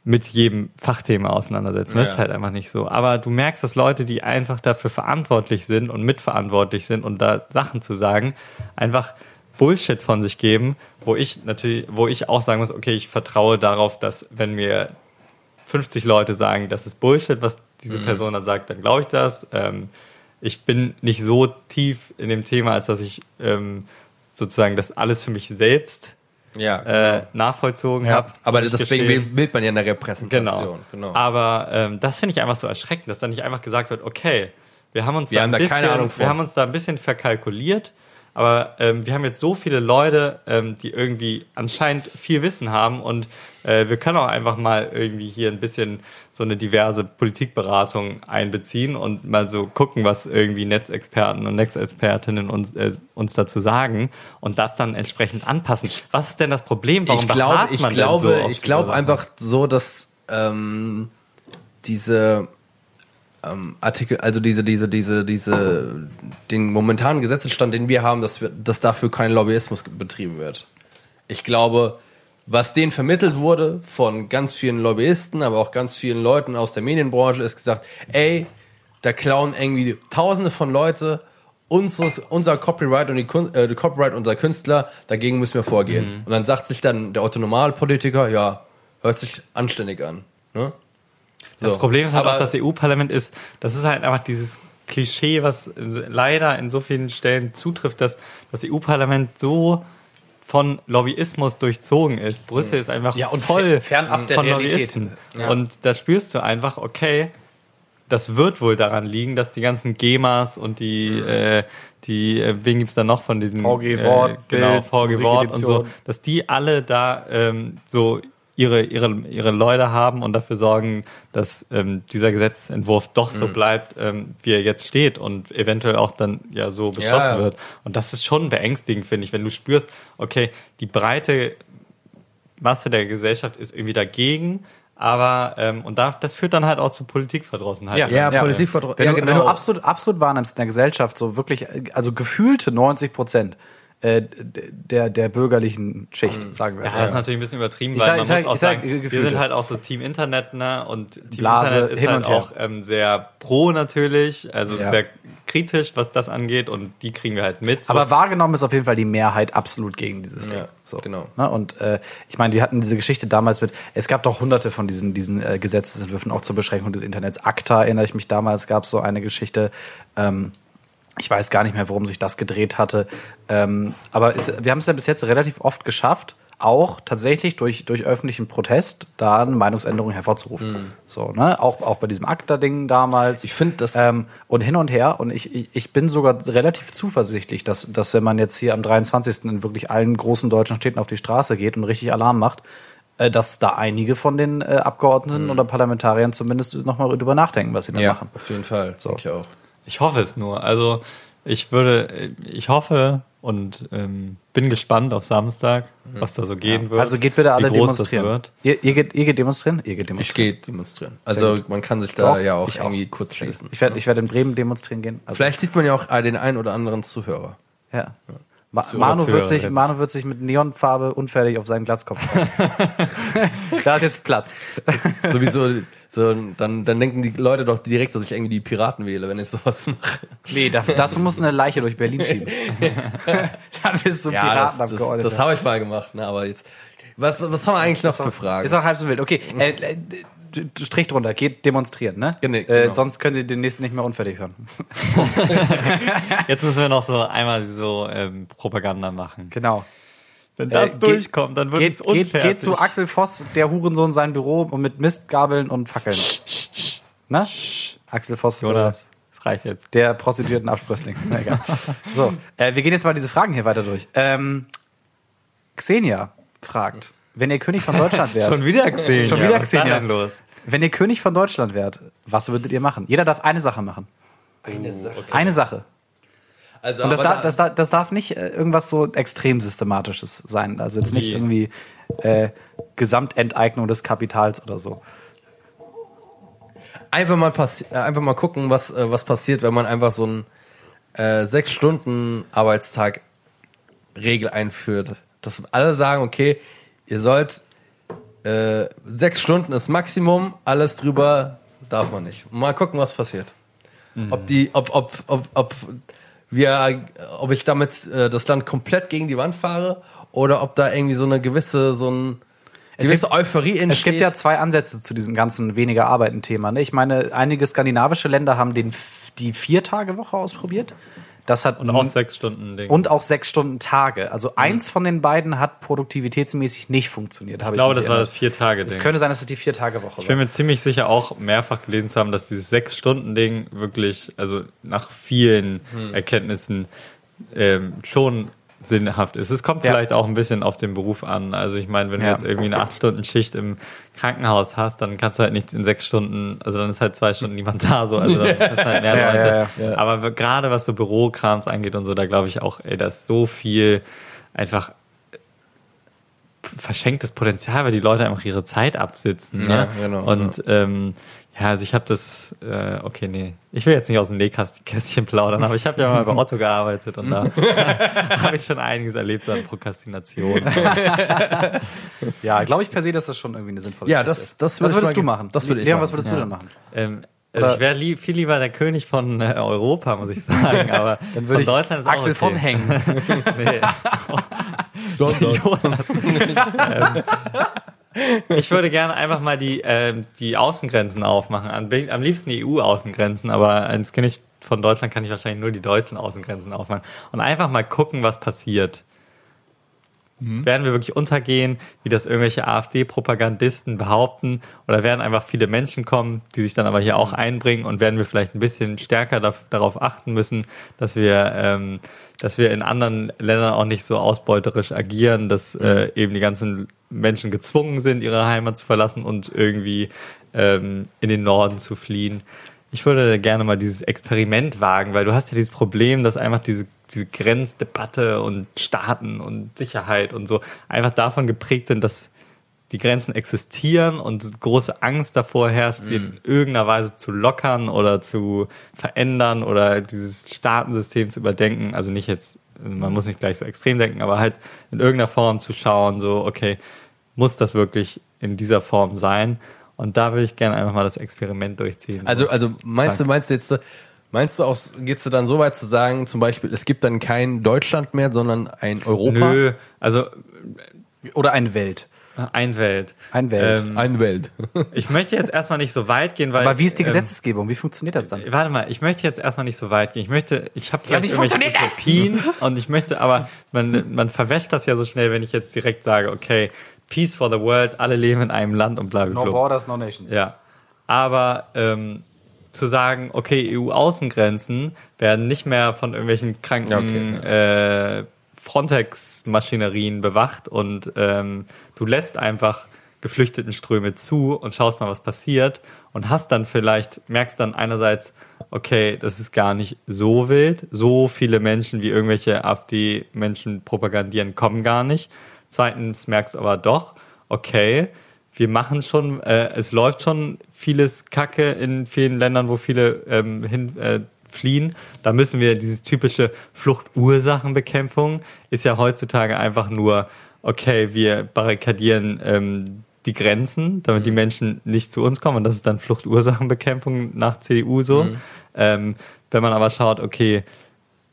mit jedem Fachthema auseinandersetzen. Das ist halt einfach nicht so. Aber du merkst, dass Leute, die einfach dafür verantwortlich sind und mitverantwortlich sind und da Sachen zu sagen, einfach Bullshit von sich geben, wo ich natürlich, wo ich auch sagen muss, okay, ich vertraue darauf, dass wenn mir 50 Leute sagen, das ist Bullshit, was diese Mhm. Person dann sagt, dann glaube ich das. Ähm, ich bin nicht so tief in dem Thema, als dass ich ähm, sozusagen das alles für mich selbst Ja. äh, nachvollzogen Ja, habe. aber deswegen wählt man ja eine Repräsentation. Genau. Aber ähm, das finde ich einfach so erschreckend, dass dann nicht einfach gesagt wird, okay, wir haben uns Wir da, haben ein da bisschen, keine Ahnung von. wir haben uns da ein bisschen verkalkuliert, aber ähm, wir haben jetzt so viele Leute, ähm, die irgendwie anscheinend viel Wissen haben und äh, wir können auch einfach mal irgendwie hier ein bisschen so eine diverse Politikberatung einbeziehen und mal so gucken, was irgendwie Netzexperten und Netzexpertinnen uns, äh, uns dazu sagen und das dann entsprechend anpassen. Was ist denn das Problem? Warum ich glaube, beharrt ich man denn glaube, so auf ich glaube einfach so, dass ähm, diese ähm, Artikel, also diese, diese, diese, diese, den momentanen Gesetzesstand, den wir haben, dass wir, dass dafür kein Lobbyismus betrieben wird. Ich glaube, was denen vermittelt wurde von ganz vielen Lobbyisten, aber auch ganz vielen Leuten aus der Medienbranche, ist gesagt, ey, da klauen irgendwie Tausende von Leute unseres, unser Copyright und die, Kun äh, die Copyright unserer Künstler, dagegen müssen wir vorgehen. Und dann sagt sich dann der Autonomalpolitiker, ja, hört sich anständig an. Ne? Das So. Problem ist halt Aber- auch, das EU-Parlament ist, das ist halt einfach dieses Klischee, was leider in so vielen Stellen zutrifft, dass das EU-Parlament so von Lobbyismus durchzogen ist. Brüssel ist einfach Ja, und voll fernab der von Realität. Lobbyisten. Ja. Und da spürst du einfach, okay, das wird wohl daran liegen, dass die ganzen GEMAs und die, äh, die, äh, wen gibt's da noch von diesen VG Wort, äh, genau, VG Wort und so, dass die alle da ähm, so ihre, ihre, ihre Leute haben und dafür sorgen, dass ähm, dieser Gesetzentwurf doch so bleibt, ähm, wie er jetzt steht und eventuell auch dann ja so beschlossen Ja. wird. Und das ist schon beängstigend, finde ich, wenn du spürst, okay, die breite Masse der Gesellschaft ist irgendwie dagegen, aber ähm, und da, das führt dann halt auch zu Politikverdrossenheit. Ja. Ja, Ja. Politikverdro- Wenn, ja, du, genau. wenn du absolut, absolut wahrnimmst in der Gesellschaft, so wirklich, äh, also gefühlte 90 Prozent äh, der, der bürgerlichen Schicht, sagen wir. Ja, das ist natürlich ein bisschen übertrieben, weil sag- man sag- muss auch sag, sagen, wir sind halt auch so Team Internet, ne? Und Team Blase, Internet ist halt auch ähm, sehr pro natürlich, also Ja. sehr kritisch, was das angeht und die kriegen wir halt mit. So. Aber wahrgenommen ist auf jeden Fall die Mehrheit absolut gegen dieses Ding. Ja, so. genau. Ne? Und äh, ich meine, die hatten diese Geschichte damals mit, es gab doch hunderte von diesen, diesen äh, Gesetzesentwürfen auch zur Beschränkung des Internets. ACTA erinnere ich mich damals, gab es so eine Geschichte, ähm, ich weiß gar nicht mehr, worum sich das gedreht hatte. Ähm, aber es, wir haben es ja bis jetzt relativ oft geschafft, auch tatsächlich durch, durch öffentlichen Protest da eine Meinungsänderung hervorzurufen. So, ne? Auch, auch bei diesem ACTA-Ding damals. Ich finde das- Ähm, und hin und her. Und ich, ich, ich bin sogar relativ zuversichtlich, dass, dass wenn man jetzt hier am 23. in wirklich allen großen deutschen Städten auf die Straße geht und richtig Alarm macht, äh, dass da einige von den äh, Abgeordneten oder Parlamentariern zumindest nochmal drüber nachdenken, was sie da ja, machen. auf jeden Fall. So. Ich auch. Ich hoffe es nur. Also ich würde, ich hoffe, und ähm, bin gespannt auf Samstag, was da so gehen wird. Also geht bitte alle wie groß demonstrieren. Das wird. Ihr, ihr, geht, ihr geht demonstrieren? Ihr geht Ich demonstrieren. gehe demonstrieren. Also man kann sich da Doch, ja auch ich auch. irgendwie kurz schließen. Ich werde ich werd in Bremen demonstrieren gehen. Also, Vielleicht sieht man ja auch den einen oder anderen Zuhörer. ja. Ma Manu, wird sich. Manu wird sich mit Neonfarbe unfertig auf seinen Glatzkopf da ist jetzt Platz. Sowieso, so, dann, dann denken die Leute doch direkt, dass ich irgendwie die Piraten wähle, wenn ich sowas mache. Nee, da, dazu musst du eine Leiche durch Berlin schieben. Dann bist du Ja, das, das, Piratenabgeordneter. das habe ich mal gemacht, ne? aber jetzt. Was, was haben wir eigentlich noch für Fragen? Ist auch halb so wild. Okay, äh, äh, d- Strich drunter, geht demonstrieren, ne? Genau. Äh, sonst könnt ihr den nächsten nicht mehr unfertig hören. Jetzt müssen wir noch so einmal so ähm, Propaganda machen. Genau. Wenn Äh, das durchkommt, dann wird geht, es geht, unfertig. geht zu Axel Voss, der Hurensohn, sein Büro und mit Mistgabeln und Fackeln. Ne? Axel Voss, Jonas, das reicht jetzt. äh, der prostituierten Absprössling. Na egal. So, äh, wir gehen jetzt mal diese Fragen hier weiter durch. Ähm, Xenia fragt, wenn ihr König von Deutschland wärt, Schon wieder gesehen. Schon ja. wieder denn los? wenn ihr König von Deutschland wärt, was würdet ihr machen? Jeder darf eine Sache machen. eine Sache. Eine Sache. Also, Und das, aber darf, da- das, darf, das darf nicht äh, irgendwas so extrem systematisches sein. Also jetzt nicht Wie? irgendwie äh, Gesamtenteignung des Kapitals oder so. einfach mal äh, einfach mal gucken, was äh, was passiert, wenn man einfach so einen äh, sechs Stunden Arbeitstag Regel einführt. Dass alle sagen, okay, ihr sollt äh, sechs Stunden ist Maximum, alles drüber darf man nicht. Mal gucken, was passiert. Ob die, ob, ob, ob, ob wir, ob ich damit äh, das Land komplett gegen die Wand fahre oder ob da irgendwie so eine gewisse, so ein gewisse gibt- Euphorie entsteht. Es gibt ja zwei Ansätze zu diesem ganzen weniger Arbeiten-Thema. Ne? Ich meine, einige skandinavische Länder haben den, die Vier-Tage-Woche ausprobiert. Das hat Und auch sechs Stunden Ding. und auch sechs Stunden Tage. Also eins von den beiden hat produktivitätsmäßig nicht funktioniert. ich glaube, das war das Vier-Tage-Ding. Es könnte sein, dass es die Vier-Tage-Woche Ich bin war. mir ziemlich sicher auch mehrfach gelesen zu haben, dass dieses Sechs-Stunden-Ding wirklich, also nach vielen Hm. Erkenntnissen ähm, schon sinnhaft ist. Es kommt Ja. vielleicht auch ein bisschen auf den Beruf an. Also ich meine, wenn du Ja. jetzt irgendwie eine Acht-Stunden-Schicht im Krankenhaus hast, dann kannst du halt nicht in sechs Stunden, also dann ist halt zwei Stunden niemand da, so, also dann ist halt mehr Ja, Leute. ja, Aber gerade was so Bürokrams angeht und so, da glaube ich auch, ey, da ist so viel einfach verschenktes Potenzial, weil die Leute einfach ihre Zeit absitzen. Ne? Ja, genau, Und ähm, ja, also ich habe das, äh, okay, nee, ich will jetzt nicht aus dem Nähkästchen plaudern, aber ich habe ja mal bei Otto gearbeitet und da habe ich schon einiges erlebt so an Prokrastination. Ja, glaube ich per se, dass das schon irgendwie eine sinnvolle Ja, Geschichte das- ist. das was würdest du machen? das würde ich Leon, machen. was würdest du denn machen? ähm, also ich wäre lieb, viel lieber der König von äh, Europa, muss ich sagen, aber Dann würde ich Deutschland ist auch Axel okay. Voss hängen. Nee. Jonas. ähm, ich würde gerne einfach mal die, ähm, die Außengrenzen aufmachen. Am, am liebsten die EU-Außengrenzen, aber als König von Deutschland kann ich wahrscheinlich nur die deutschen Außengrenzen aufmachen. Und einfach mal gucken, was passiert. Werden wir wirklich untergehen, wie das irgendwelche AfD-Propagandisten behaupten? Oder werden einfach viele Menschen kommen, die sich dann aber hier auch einbringen und werden wir vielleicht ein bisschen stärker daf- darauf achten müssen, dass wir, ähm, dass wir in anderen Ländern auch nicht so ausbeuterisch agieren, dass äh, eben die ganzen Menschen gezwungen sind, ihre Heimat zu verlassen und irgendwie ähm, in den Norden zu fliehen. Ich würde gerne mal dieses Experiment wagen, weil du hast ja dieses Problem, dass einfach diese, diese Grenzdebatte und Staaten und Sicherheit und so einfach davon geprägt sind, dass die Grenzen existieren und große Angst davor herrscht, sie in irgendeiner Weise zu lockern oder zu verändern oder dieses Staatensystem zu überdenken. Also nicht jetzt, man muss nicht gleich so extrem denken, aber halt in irgendeiner Form zu schauen, so, okay, muss das wirklich in dieser Form sein? Und da will ich gerne einfach mal das Experiment durchziehen. Also, also meinst du, Zack. meinst du jetzt, meinst du auch, gehst du dann so weit zu sagen, zum Beispiel, es gibt dann kein Deutschland mehr, sondern ein Europa? Nö, also Oder eine Welt. ein Welt. Ein Welt. Ähm, Eine Welt. ich möchte jetzt erstmal nicht so weit gehen, weil. Aber wie ist die ähm, Gesetzesgebung? Wie funktioniert das dann? Warte mal, ich möchte jetzt erstmal nicht so weit gehen. Ich möchte, ich habe vielleicht wie irgendwelche? Utopien und ich möchte, aber man, man verwäscht das ja so schnell, wenn ich jetzt direkt sage, okay, Peace for the World, alle leben in einem Land und bla bla bla. borders, no nations. Ja. Aber ähm, zu sagen, okay, EU-Außengrenzen werden nicht mehr von irgendwelchen kranken äh, Frontex-Maschinerien bewacht und ähm, du lässt einfach Geflüchtetenströme zu und schaust mal, was passiert. und hast dann vielleicht, merkst dann einerseits, okay, das ist gar nicht so wild, so viele Menschen wie irgendwelche AfD-Menschen propagandieren, kommen gar nicht. Zweitens merkst du aber doch, okay, wir machen schon, äh, es läuft schon vieles Kacke in vielen Ländern, wo viele ähm, hin, äh, fliehen. Da müssen wir dieses typische Fluchtursachenbekämpfung ist ja heutzutage einfach nur, okay, wir barrikadieren ähm, die Grenzen, damit die Menschen nicht zu uns kommen. Und das ist dann Fluchtursachenbekämpfung nach CDU so. Ähm, wenn man aber schaut, okay,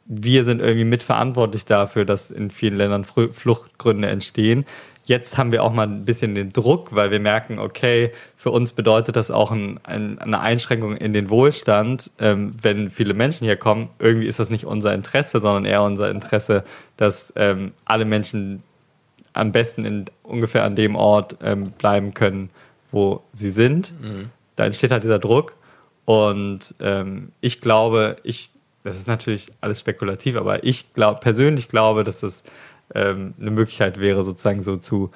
wir sind irgendwie mitverantwortlich dafür, dass in vielen Ländern Fluchtgründe entstehen. Jetzt haben wir auch mal ein bisschen den Druck, weil wir merken, okay, für uns bedeutet das auch ein, ein, eine Einschränkung in den Wohlstand, ähm, wenn viele Menschen hier kommen. Irgendwie ist das nicht unser Interesse, sondern eher unser Interesse, dass ähm, alle Menschen am besten in ungefähr an dem Ort ähm, bleiben können, wo sie sind. Da entsteht halt dieser Druck. Und ähm, ich glaube, ich, das ist natürlich alles spekulativ, aber ich glaube, persönlich glaube, dass das ähm, eine Möglichkeit wäre, sozusagen so zu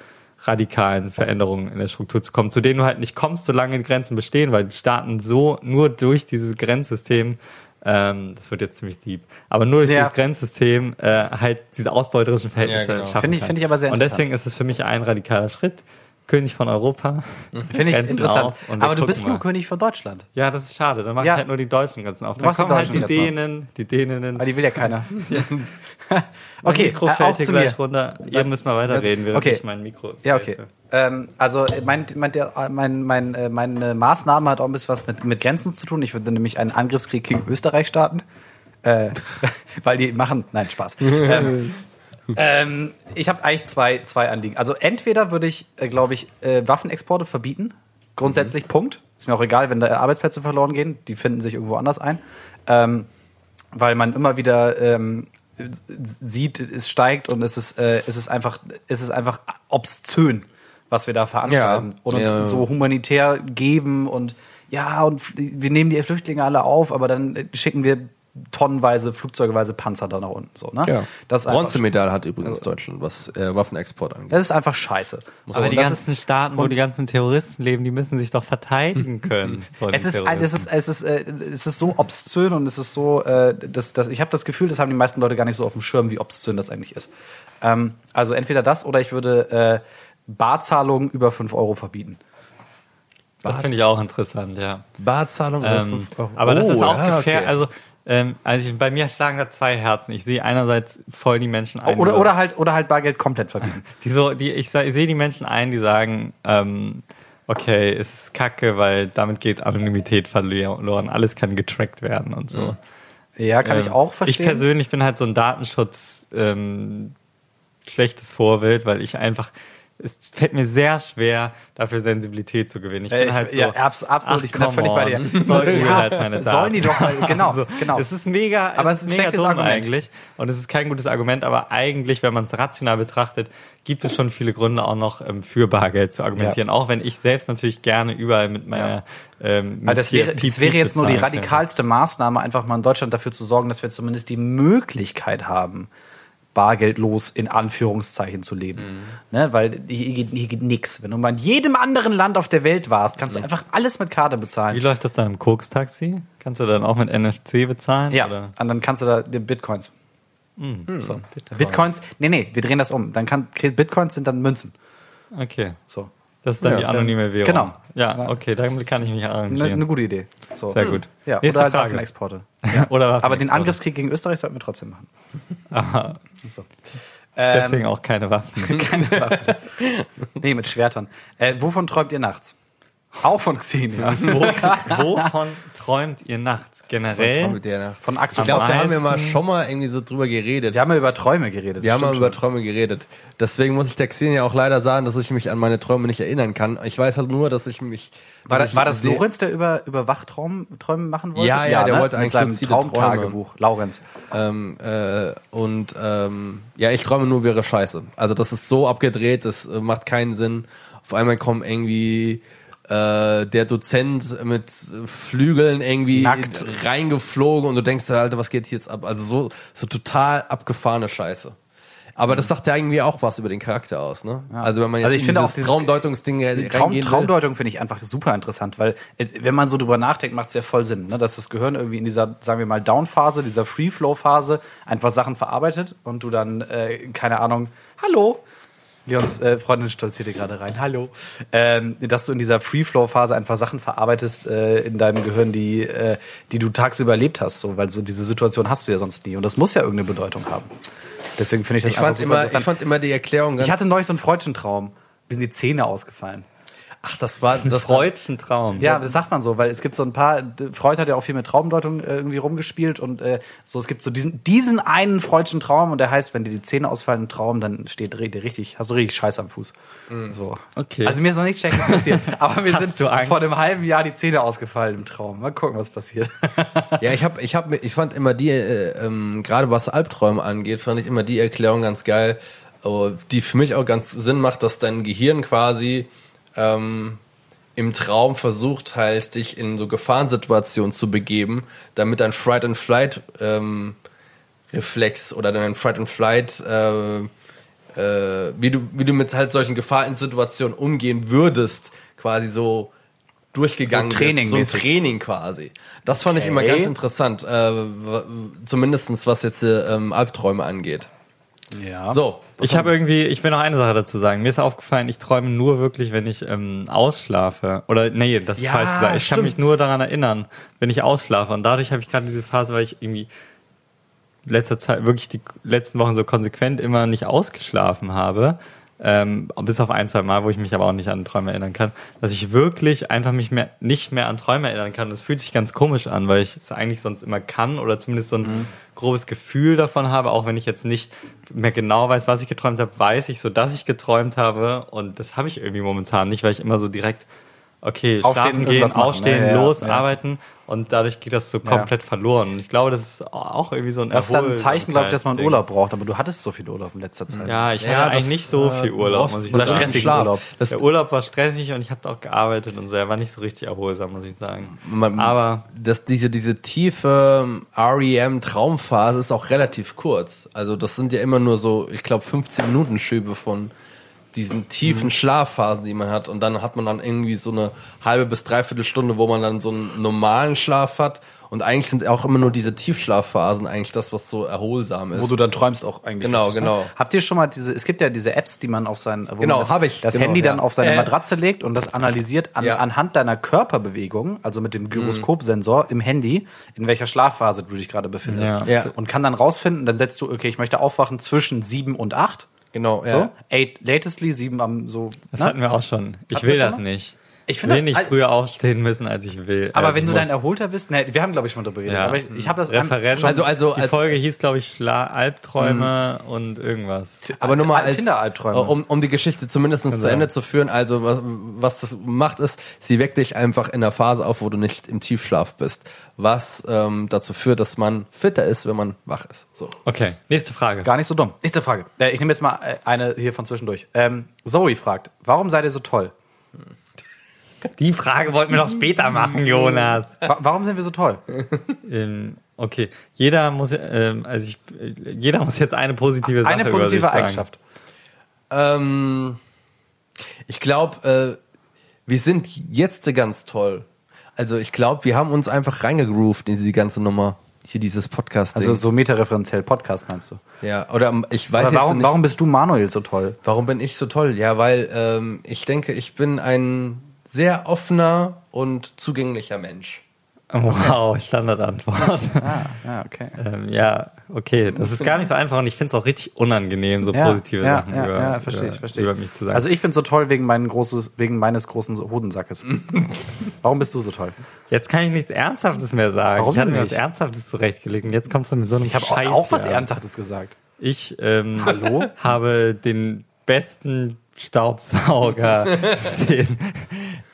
radikalen Veränderungen in der Struktur zu kommen, zu denen du halt nicht kommst, solange Grenzen bestehen, weil die Staaten so nur durch dieses Grenzsystem, ähm, das wird jetzt ziemlich deep, aber nur durch Ja. dieses Grenzsystem äh, halt diese ausbeuterischen Verhältnisse Ja, genau. schaffen Finde ich- finde ich aber sehr Und deswegen ist es für mich ein radikaler Schritt. König von Europa. Finde ich interessant. Aber du bist nur. König von Deutschland. Ja, das ist schade. Dann mach Ja. ich halt nur die deutschen Grenzen auf. Dann machst die kommen halt die Dänen, die Däninnen. Aber die will ja keiner. Mein okay, Mikro äh, fällt auch hier zu gleich mir. runter. Ihr müsst mal weiterreden, während Okay. ich mein Mikro Ja, okay. Ähm, also mein, mein, mein, mein, äh, meine Maßnahme hat auch ein bisschen was mit, mit Grenzen zu tun. Ich würde nämlich einen Angriffskrieg gegen Österreich starten. Äh, weil die machen. Nein, Spaß. ähm, ähm, ich habe eigentlich zwei, zwei Anliegen. Also entweder würde ich, äh, glaube ich, äh, Waffenexporte verbieten. Grundsätzlich, Punkt. Ist mir auch egal, wenn da Arbeitsplätze verloren gehen. Die finden sich irgendwo anders ein. Ähm, weil man immer wieder ähm, sieht, es steigt und es ist, äh, es ist einfach, es ist einfach obszön, was wir da veranstalten Ja, und uns ja. so humanitär geben und ja und wir nehmen die Flüchtlinge alle auf, aber dann schicken wir tonnenweise, flugzeugeweise Panzer da nach unten. So, ne? Ja. Das Bronzemedaille hat übrigens Deutschland, was äh, Waffenexport angeht. das ist einfach scheiße. So, Aber die das ganzen Staaten, wo die ganzen Terroristen leben, die müssen sich doch verteidigen können. Es ist, es ist, es ist, äh, es ist so obszön und es ist so, äh, das, das, ich habe das Gefühl, das haben die meisten Leute gar nicht so auf dem Schirm, wie obszön das eigentlich ist. Ähm, also entweder das oder ich würde äh, Barzahlungen über 5 Euro verbieten. das finde ich auch interessant, ja. Barzahlung über Ähm, 5 Euro. aber das Oh, ist auch ja, gefährlich. okay. Also, ähm, also ich, bei mir schlagen da zwei Herzen. Ich sehe einerseits voll die Menschen ein. Oder, oder halt, oder halt Bargeld komplett verbieten. die so, die, ich, ich sehe die Menschen ein, die sagen, ähm, okay, es ist kacke, weil damit geht Anonymität verloren. Alles kann getrackt werden und so. Ja, kann ich Ähm, auch verstehen. Ich persönlich bin halt so ein Datenschutz ähm, schlechtes Vorbild, weil ich einfach es fällt mir sehr schwer, dafür Sensibilität zu gewinnen. Ich Äh, bin ich- halt so, ja, abs- absolut, ach, ich bin da come völlig bei dir. on. Soll Google Ja, halt meine Daten. sollen die doch mal- genau, So, genau. Es ist mega, Aber es ist mega schlechtes dumm Argument. eigentlich und es ist kein gutes Argument, aber eigentlich, wenn man es rational betrachtet, gibt es schon viele Gründe auch noch ähm, für Bargeld zu argumentieren, auch wenn ich selbst natürlich gerne überall mit meiner ähm, mit Aber das wäre, das wäre jetzt nur die radikalste Maßnahme, einfach mal in Deutschland dafür zu sorgen, dass wir zumindest die Möglichkeit haben, bargeldlos in Anführungszeichen zu leben. Mhm. Ne, weil hier geht, hier geht nix. Wenn du mal in jedem anderen Land auf der Welt warst, kannst du einfach alles mit Karte Wie bezahlen. läuft das dann im Koks-Taxi? Kannst du dann auch mit NFC bezahlen? Ja, Oder? und dann kannst du da die Bitcoins. Hm. So. Bitcoins, nee, nee, wir drehen das um. Dann kann, Bitcoins sind dann Münzen. Okay. So. Das ist dann Ja, die anonyme Währung. genau. Ja, Ja. okay, damit kann ich mich Eine arrangieren. ne gute Idee. So. Sehr gut. Ja, Nächste oder halt Frage. Waffenexporte. Oder Aber den Waffenexporte. Angriffskrieg gegen Österreich sollten wir trotzdem machen. Aha. So. Ähm, Deswegen auch keine Waffen. Keine Waffen. nee, mit Schwertern. Äh, wovon träumt ihr nachts? Auch von Xenia. Wo, wovon träumt ihr nachts? Generell? mit der Nacht. Von Axel Ich glaube, da haben wir mal schon mal irgendwie so drüber geredet. Wir haben ja über Träume geredet. Wir haben mal über schon. Träume geredet. Deswegen muss ich der Xenia auch leider sagen, dass ich mich an meine Träume nicht erinnern kann. Ich weiß halt nur, dass ich mich. War das, war das Lorenz, der über, über Wachträume Träume machen wollte? Ja, ja, der wollte Mit eigentlich seinem luzide Traumtagebuch. Laurenz. Ähm, äh, und ähm, ja, ich träume nur, wäre scheiße. Also das ist so abgedreht, das äh, macht keinen Sinn. Auf einmal kommt irgendwie äh, der Dozent mit Flügeln irgendwie Nackt. reingeflogen und du denkst, dir, Alter, was geht hier jetzt ab? Also so, so total abgefahrene Scheiße. Aber das sagt ja irgendwie auch was über den Charakter aus, ne? Also wenn man jetzt Also ich in finde auch dieses- Traumdeutungsding Die Traum. Traumdeutung finde ich einfach super interessant, weil wenn man so drüber nachdenkt, macht es ja voll Sinn, ne? dass das Gehirn irgendwie in dieser, sagen wir mal, Down-Phase, dieser Free-Flow-Phase einfach Sachen verarbeitet und du dann, äh, keine Ahnung, hallo, Leons äh, Freundin stolzierte gerade rein, hallo, ähm, dass du in dieser Free-Flow-Phase einfach Sachen verarbeitest äh, in deinem Gehirn, die, äh, die du tagsüber erlebt hast, so, weil so diese Situation hast du ja sonst nie und das muss ja irgendeine Bedeutung haben. Deswegen finde ich das Ich einfach fand, super immer, ich fand immer die Erklärung ganz. ich hatte neulich so einen freudschen Traum. Mir sind die Zähne ausgefallen. Ach, das war das Freudschen Traum. Ja, das sagt man so, weil es gibt so ein paar, Freud hat ja auch viel mit Traumdeutung äh, irgendwie rumgespielt und äh, so, es gibt so diesen, diesen einen freudschen Traum und der heißt, wenn dir die Zähne ausfallen im Traum, dann steht dir richtig, hast du richtig Scheiß am Fuß. So. Okay. Also mir ist noch nicht checken, was passiert, aber mir sind vor einem halben Jahr die Zähne ausgefallen im Traum. Mal gucken, was passiert. Ja, ich hab, ich hab, ich fand immer die, äh, ähm, gerade was Albträume angeht, fand ich immer die Erklärung ganz geil, oh, die für mich auch ganz Sinn macht, dass dein Gehirn quasi ähm, im Traum versucht halt, dich in so Gefahrensituationen zu begeben, damit dein Fright and Flight ähm, Reflex oder dein Fright and Flight äh, äh, wie du wie du mit halt solchen Gefahrensituationen umgehen würdest, quasi so durchgegangen So bist. so ein. Training quasi. Das fand ich immer ganz interessant, äh, zumindestens was jetzt äh, ähm, Albträume angeht. Ja. So, Ich habe irgendwie, ich will noch eine Sache dazu sagen. Mir ist aufgefallen, ich träume nur wirklich, wenn ich ähm, ausschlafe. Oder nee, das ist Ja, falsch gesagt. Ich kann stimmt. mich nur daran erinnern, wenn ich ausschlafe. Und dadurch habe ich gerade diese Phase, weil ich irgendwie letzter Zeit, wirklich die letzten Wochen so konsequent immer nicht ausgeschlafen habe. Ähm, bis auf ein, zwei Mal, wo ich mich aber auch nicht an Träume erinnern kann, dass ich wirklich einfach mich mehr, nicht mehr an Träume erinnern kann. Das fühlt sich ganz komisch an, weil ich es eigentlich sonst immer kann oder zumindest so ein grobes Gefühl davon habe, auch wenn ich jetzt nicht mehr genau weiß, was ich geträumt habe, weiß ich so, dass ich geträumt habe. Und das habe ich irgendwie momentan nicht, weil ich immer so direkt okay, Aufstehen, schlafen gehen, aufstehen, ne? Ja, ja, los, ja. arbeiten und dadurch geht das so komplett verloren. Und ich glaube, das ist auch irgendwie so ein Das ist dann ein Zeichen, glaube ich, dass man. Urlaub braucht, aber du hattest so viel Urlaub in letzter Zeit. Ja, ich Ja, hatte das, eigentlich nicht so äh, viel Urlaub, muss ich oder sagen. stressigen Schlaf. Urlaub. Das, Der Urlaub war stressig und ich habe auch gearbeitet und so. Er war nicht so richtig erholsam, muss ich sagen. man, Aber das, diese, diese tiefe REM-Traumphase ist auch relativ kurz. Also das sind ja immer nur so, ich glaube, 15 Minuten Schübe von diesen tiefen Schlafphasen, die man hat. Und dann hat man dann irgendwie so eine halbe bis dreiviertel Stunde, wo man dann so einen normalen Schlaf hat. Und eigentlich sind auch immer nur diese Tiefschlafphasen eigentlich das, was so erholsam ist. Wo du dann träumst auch eigentlich. Genau, richtig, genau. Ne? Habt ihr schon mal diese, es gibt ja diese Apps, die man auf sein, wo Genau, man das, ich, das genau, Handy dann ja. auf seine Äh. Matratze legt und das analysiert an, Ja. anhand deiner Körperbewegung, also mit dem Gyroskopsensor im Handy, in welcher Schlafphase du dich gerade befindest. Ja. Ja. Und kann dann rausfinden, dann setzt du, okay, ich möchte aufwachen zwischen sieben und acht. Genau, So, ja. eight latestly, sieben am so. das ne? hatten wir auch schon. Ich Hatten will das mal? nicht. Ich Ich finde will das- nicht also- früher aufstehen müssen, als ich will. Aber als wenn du dein muss. erholter bist, ne, wir haben glaube ich schon mal darüber geredet, Ja. aber ich, ich habe das Referenz. schon- Also- also die als- Folge hieß, glaube ich, Schla Albträume und irgendwas. Aber nur mal als, Tinder-Albträume. äh, um, um die Geschichte zumindest zu sein. Ende zu führen, also was, was das macht ist, sie weckt dich einfach in der Phase auf, wo du nicht im Tiefschlaf bist, was ähm, dazu führt, dass man fitter ist, wenn man wach ist. So. Okay, nächste Frage. Gar nicht so dumm. Nächste Frage. Äh, ich nehme jetzt mal äh, eine hier von zwischendurch. Ähm, Zoe fragt, warum seid ihr so toll? Die Frage wollten wir doch später machen, Jonas. Wa warum sind wir so toll? Ähm, okay, jeder muss, ähm, also ich, jeder muss jetzt eine positive Sache Eine über sich positive sagen. Eigenschaft. Ähm, ich glaube, äh, wir sind jetzt ganz toll. Also ich glaube, wir haben uns einfach reingegroovt in diese ganze Nummer. Hier dieses Podcast. Also so metareferenziell Podcast meinst du? ja, oder ähm, ich weiß jetzt warum, nicht. warum bist du Manuel so toll? Warum bin ich so toll? Ja, weil ähm, ich denke, ich bin ein sehr offener und zugänglicher Mensch. Wow, Standardantwort. Ah, ja, okay. ähm, ja, okay, das ist gar nicht so einfach und ich finde es auch richtig unangenehm, so Ja, positive ja, Sachen ja, über, ja, verstehe ich, über, verstehe über ich. mich zu sagen. Also ich bin so toll wegen, meinen großes, wegen meines großen Hodensackes. warum bist du so toll? jetzt kann ich nichts Ernsthaftes mehr sagen. Warum ich hatte mir nicht? was Ernsthaftes zurechtgelegt und jetzt kommst du mit so einem Ich habe auch, auch was. Ernsthaftes gesagt. Ich ähm, Hallo? habe den besten Staubsauger, den,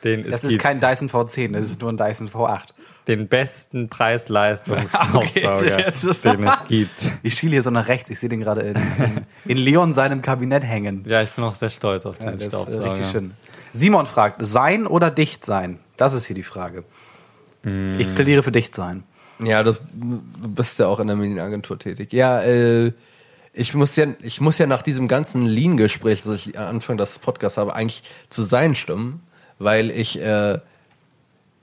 den es Das ist gibt. kein Dyson V10, das ist nur ein Dyson V8. den besten Preis-Leistungsstaubsauger, Okay, jetzt ist- den es gibt. Ich schiele hier so nach rechts, ich sehe den gerade in, in, in Leon seinem Kabinett hängen. Ja, ich bin auch sehr stolz auf Ja, diesen das ist äh, Staubsauger. richtig schön. Simon fragt, sein oder dicht sein? Das ist hier die Frage. Ich plädiere für dicht sein. Ja, das, du bist ja auch in der Medienagentur tätig. Ja, äh, ich muss ja, ich muss ja nach diesem ganzen Lean-Gespräch, das ich am Anfang des Podcasts habe, eigentlich zu sein stimmen, weil ich, äh,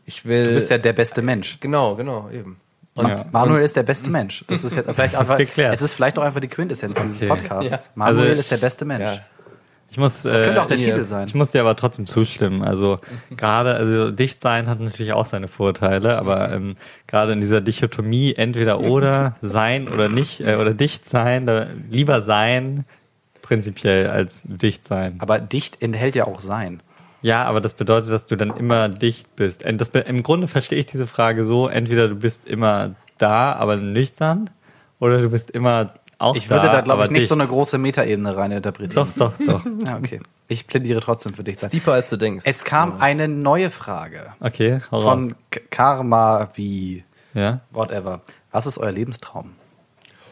ich will. Du bist ja der beste Mensch. genau, genau, eben. Ma- Ja. Manuel ist der beste Mensch. Das ist jetzt vielleicht ist einfach, geklärt. es ist vielleicht auch einfach die Quintessenz dieses Okay. Podcasts. Ja. Manuel Also- ist der beste Mensch. Ja. Ich muss, Könnte äh, auch der Titel sein. ich muss dir aber trotzdem zustimmen. Also gerade, also dicht sein hat natürlich auch seine Vorteile, aber ähm, gerade in dieser Dichotomie entweder oder sein oder nicht äh, oder dicht sein, da, lieber sein prinzipiell als dicht sein. Aber dicht enthält ja auch sein. Ja, aber das bedeutet, dass du dann immer dicht bist. Das, Im Grunde verstehe ich diese Frage so, entweder du bist immer da, aber nüchtern, oder du bist immer auch Ich da, würde da, glaube ich, nicht so dicht. eine große Metaebene rein interpretieren. Doch, doch, doch. Ja, okay. Ich plädiere trotzdem für sein. Deeper als du denkst. Es kam eine neue Frage Okay, hau von K Karma wie Ja? whatever. Was ist euer Lebenstraum?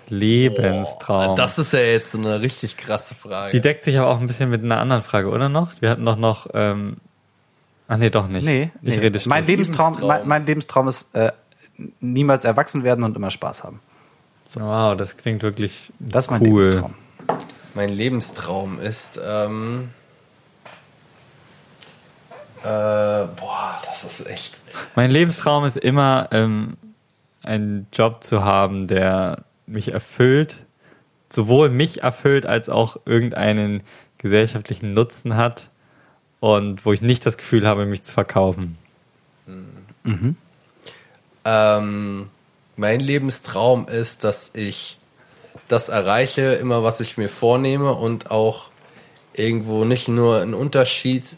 Lebenstraum. Das ist ja jetzt so eine richtig krasse Frage. Die deckt sich aber auch ein bisschen mit einer anderen Frage, oder noch? Wir hatten doch noch, ähm, ach nee, doch nicht. Nee, ich nee. rede mein. Lebenstraum, Lebenstraum. Mein, mein Lebenstraum ist äh, niemals erwachsen werden und immer Spaß haben. Wow, das klingt wirklich Das ist mein cool. Lebenstraum. Mein Lebenstraum ist, ähm, äh, boah, das ist echt. Mein Lebenstraum ist immer, ähm, einen Job zu haben, der mich erfüllt, sowohl mich erfüllt, als auch irgendeinen gesellschaftlichen Nutzen hat und wo ich nicht das Gefühl habe, mich zu verkaufen. Ähm, mein Lebenstraum ist, dass ich das erreiche, immer was ich mir vornehme und auch irgendwo nicht nur einen Unterschied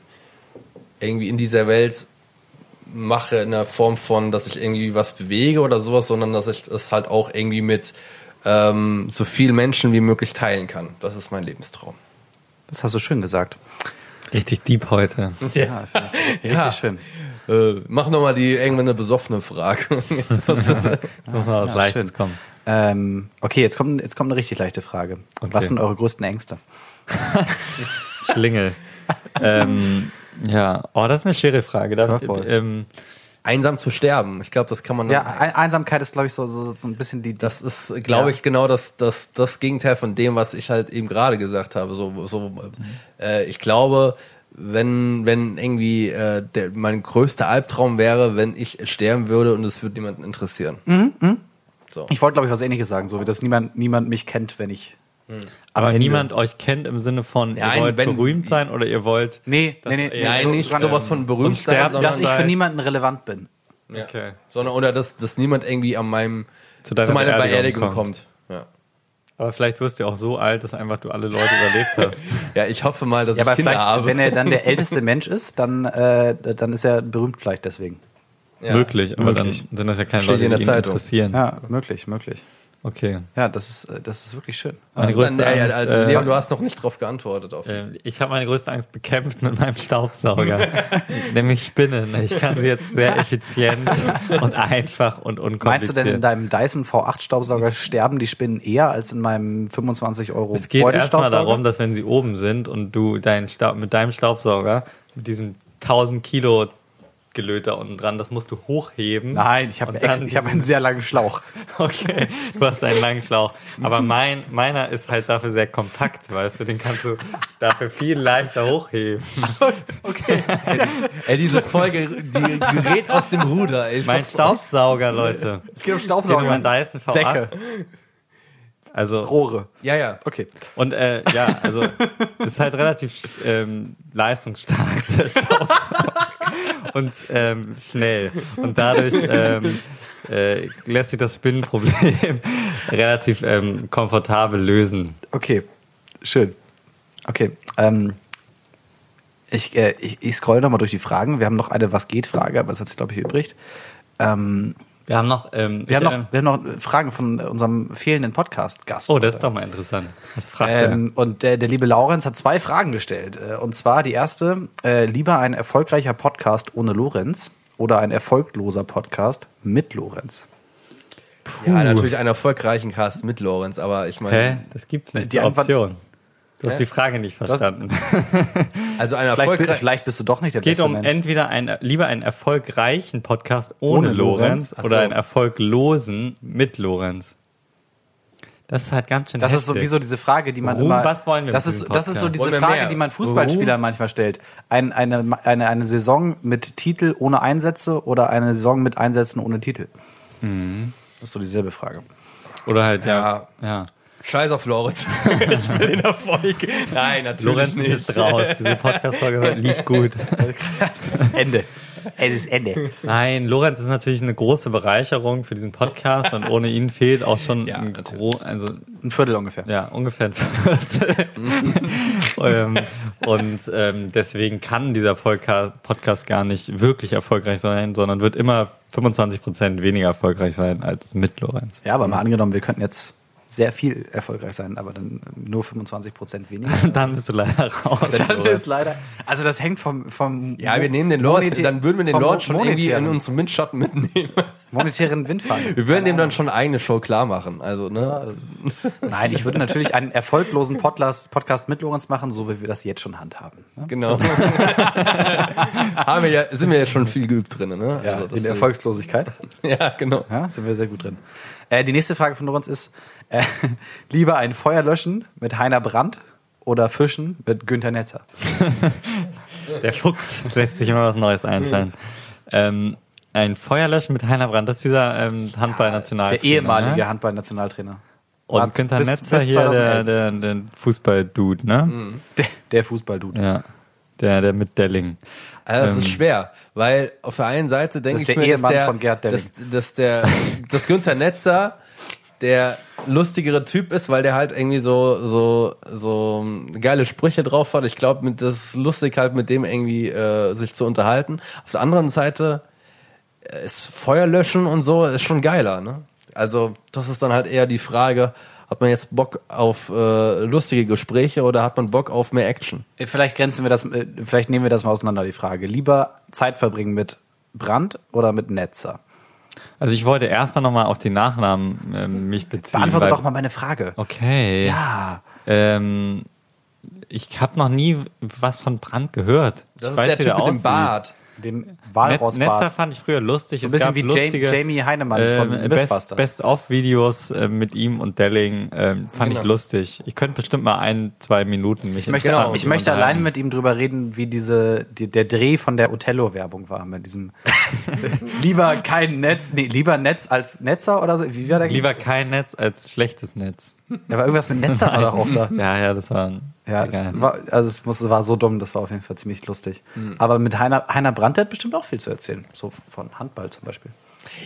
irgendwie in dieser Welt mache in der Form von, dass ich irgendwie was bewege oder sowas, sondern dass ich das halt auch irgendwie mit ähm, so vielen Menschen wie möglich teilen kann. Das ist mein Lebenstraum. Das hast du schön gesagt. Richtig deep heute. Ja, finde ich Ja. richtig schön. Äh, mach nochmal die irgendwann eine besoffene Frage. Jetzt, was ist, Jetzt muss mal was Ja, Leichtes schön. kommen. Ähm, okay, jetzt kommt, jetzt kommt eine richtig leichte Frage. Okay. Was sind eure größten Ängste? Schlingel. ähm, ja, oh, das ist eine schwere Frage. Da, ähm, einsam zu sterben. Ich glaube, das kann man. Ja, Ein- Einsamkeit ist, glaube ich, so, so, so ein bisschen die. Das ist, glaube Ja. ich, genau das, das, das Gegenteil von dem, was ich halt eben gerade gesagt habe. So, so, äh, ich glaube, wenn, wenn irgendwie äh, der, mein größter Albtraum wäre, wenn ich sterben würde und es würde niemanden interessieren. So. ich wollte, glaube ich, was ähnliches sagen, so wie dass niemand, niemand mich kennt, wenn ich. Aber Ende. niemand euch kennt im Sinne von, ihr Nein, wollt wenn- berühmt sein oder ihr wollt. Nee, Das- nee, nee. Nein, so- nicht sondern- sowas von berühmt sein, sondern, Dass ich für niemanden relevant bin. ja. Okay. sondern oder dass, dass niemand irgendwie an meinem Zu zu, deiner meiner Beerdigung Beerdigung, kommt. kommt. Ja. Aber vielleicht wirst du auch so alt, dass einfach du alle Leute überlebt hast. ja, ich hoffe mal, dass Ja, aber ich Kinder vielleicht, habe. wenn er dann der älteste Mensch ist, dann, äh, dann ist er berühmt vielleicht deswegen. ja. möglich, aber möglich. dann sind das ja keine Steht Leute, in die der ihn Zeitung. interessieren. Ja, möglich, möglich. Okay. Ja, das ist, äh, das ist wirklich schön. Meine größte dann, ja, Angst, ja, äh, Leon, was- du hast noch nicht drauf geantwortet. Auf. Äh, Ich habe meine größte Angst bekämpft mit meinem Staubsauger, nämlich Spinnen. Ich kann sie jetzt sehr effizient und einfach und Meinst du unkompliziert. denn, in deinem Dyson V8-Staubsauger sterben die Spinnen eher als in meinem 25 Euro es geht erstmal darum, dass wenn sie oben sind und du deinen Staub, mit deinem Staubsauger, mit diesem 1000 Kilo Gelöter unten dran, das musst du hochheben. Nein, ich habe ich habe einen sehr langen Schlauch. Okay, du hast einen langen Schlauch. Aber mein, meiner ist halt dafür sehr kompakt, weißt du, den kannst du dafür viel leichter hochheben. Ey, diese Folge, die gerät aus dem Ruder. Ey. Mein Staubsauger, Leute. Es geht um Es geht um mein Dyson V8. Säcke, Also, Rohre. Ja, ja. Okay. und äh, ja, also, ist halt relativ ähm, leistungsstark, der Staubsauger. Und ähm, schnell. Und dadurch ähm, äh, lässt sich das Spinnenproblem relativ ähm, komfortabel lösen. Okay, schön. Okay, ähm, ich, äh, ich, ich scroll noch mal durch die Fragen. Wir haben noch eine Was geht Frage, aber das hat sich glaube ich übrig. Ähm, Wir haben noch, ähm, wir, haben noch, wir haben noch Fragen von unserem fehlenden Podcast-Gast. Oh, das ist doch mal interessant. Was fragt er? Ähm, und der, der liebe Laurenz hat zwei Fragen gestellt. Äh, Und zwar die erste, äh, lieber ein erfolgreicher Podcast ohne Lorenz oder ein erfolgloser Podcast mit Lorenz? Ja, natürlich einen erfolgreichen Cast mit Lorenz, aber ich meine, Hä? Das gibt's nicht, Die die Antwort- Option. Du hast Hä? die Frage nicht verstanden. also ein Vielleicht, vielleicht bist du doch nicht der Es geht beste um Mensch. entweder ein, lieber einen erfolgreichen Podcast ohne, Ohne Lorenz? Lorenz oder so. einen erfolglosen mit Lorenz. Das ist halt ganz schön Das ist heftig. sowieso diese Frage, die man Ruhm, immer. was wollen wir das ist, das ist so diese Frage, mehr? die man Fußballspielern manchmal stellt. Ein, eine, eine, eine Saison mit Titel ohne Einsätze oder eine Saison mit Einsätzen ohne Titel? Mhm. Das ist so dieselbe Frage. Oder halt, ja. Ja. ja. Scheiß auf Lorenz. ich will den Erfolg. Nein, natürlich Lorenz nicht. ist raus. Diese Podcast-Folge lief gut. Es ist Ende. Es ist Ende. Nein, Lorenz ist natürlich eine große Bereicherung für diesen Podcast und ohne ihn fehlt auch schon Ja, ein gro also Ein Viertel ungefähr. ja ungefähr ein Viertel. ähm, und ähm, deswegen kann dieser Podca- Podcast gar nicht wirklich erfolgreich sein, sondern wird immer 25 Prozent weniger erfolgreich sein als mit Lorenz. Ja, aber mal angenommen, wir könnten jetzt sehr viel erfolgreich sein, aber dann nur 25 Prozent weniger. Dann bist du leider raus. Dann ist leider. Also das hängt vom vom Ja, wir nehmen den Lorenz, monetär- dann würden wir den Lorenz schon irgendwie in unseren Windschatten mitnehmen. monetären Wind fahren. Wir würden dem dann schon eine eigene Show klar machen. Also, ne? Nein, ich würde natürlich einen erfolglosen Podcast, Podcast mit Lorenz machen, so wie wir das jetzt schon handhaben. Ne? Genau. Haben wir ja, sind wir ja schon viel geübt drin, ne? Ja, Also, in der Erfolgslosigkeit. Ja, genau. Ja, sind wir sehr gut drin. Äh, die nächste Frage von Lorenz ist, äh, lieber ein Feuer löschen mit Heiner Brandt oder Fischen mit Günther Netzer? Der Fuchs lässt sich immer was Neues einfallen. Ähm, ein Feuerlöschen mit Heiner Brandt, das ist dieser ähm, Handball-Nationaltrainer. Der ehemalige Ne? Handball-Nationaltrainer. Und Günther bis- Netzer bis hier, der, 2011. der, der Fußball-Dude, ne? Der, der Fußball-Dude. Ja. Der, der mit Delling. Also das ist schwer, weil auf der einen Seite denke ich der mir, dass Ehemann der, Gerd Delling. dass, dass der, dass Günther Netzer der lustigere Typ ist, weil der halt irgendwie so so so geile Sprüche drauf hat. Ich glaube, mit das ist lustig halt mit dem irgendwie äh, sich zu unterhalten. Auf der anderen Seite äh, ist Feuer löschen und so ist schon geiler, ne? Also das ist dann halt eher die Frage, hat man jetzt Bock auf äh, lustige Gespräche oder hat man Bock auf mehr Action? Äh, Vielleicht grenzen wir das, äh, vielleicht nehmen wir das mal auseinander, die Frage. Lieber Zeit verbringen mit Brandt oder mit Netzer? Also ich wollte erstmal nochmal auf die Nachnamen ähm, mich beziehen. Beantworte weil- doch mal meine Frage. Okay. Ja. Ähm, ich habe noch nie was von Brand gehört. Das ich ist weiß, der Typ mit dem. Bart. Dem Net Walrossbart. Netzer fand ich früher lustig. So ein bisschen wie Jamie, Jamie Heinemann von ähm, Best, Mythbusters. Best-of-Videos äh, mit ihm und Delling ähm, fand Genau. ich lustig. Ich könnte bestimmt mal ein, zwei Minuten mich Ich möchte, interessant ich möchte allein mit ihm drüber reden, wie diese, die, der Dreh von der Othello-Werbung war, mit diesem lieber kein Netz, nee, lieber Netz als Netzer oder so. Wie war der? Lieber kein Netz als schlechtes Netz. Ja, war irgendwas mit Netzer war doch auch da. Ja, ja, das war Ja, es war, also es muss, war so dumm, das war auf jeden Fall ziemlich lustig. Hm. Aber mit Heiner, Heiner Brandt der hat bestimmt auch viel zu erzählen. So von Handball zum Beispiel.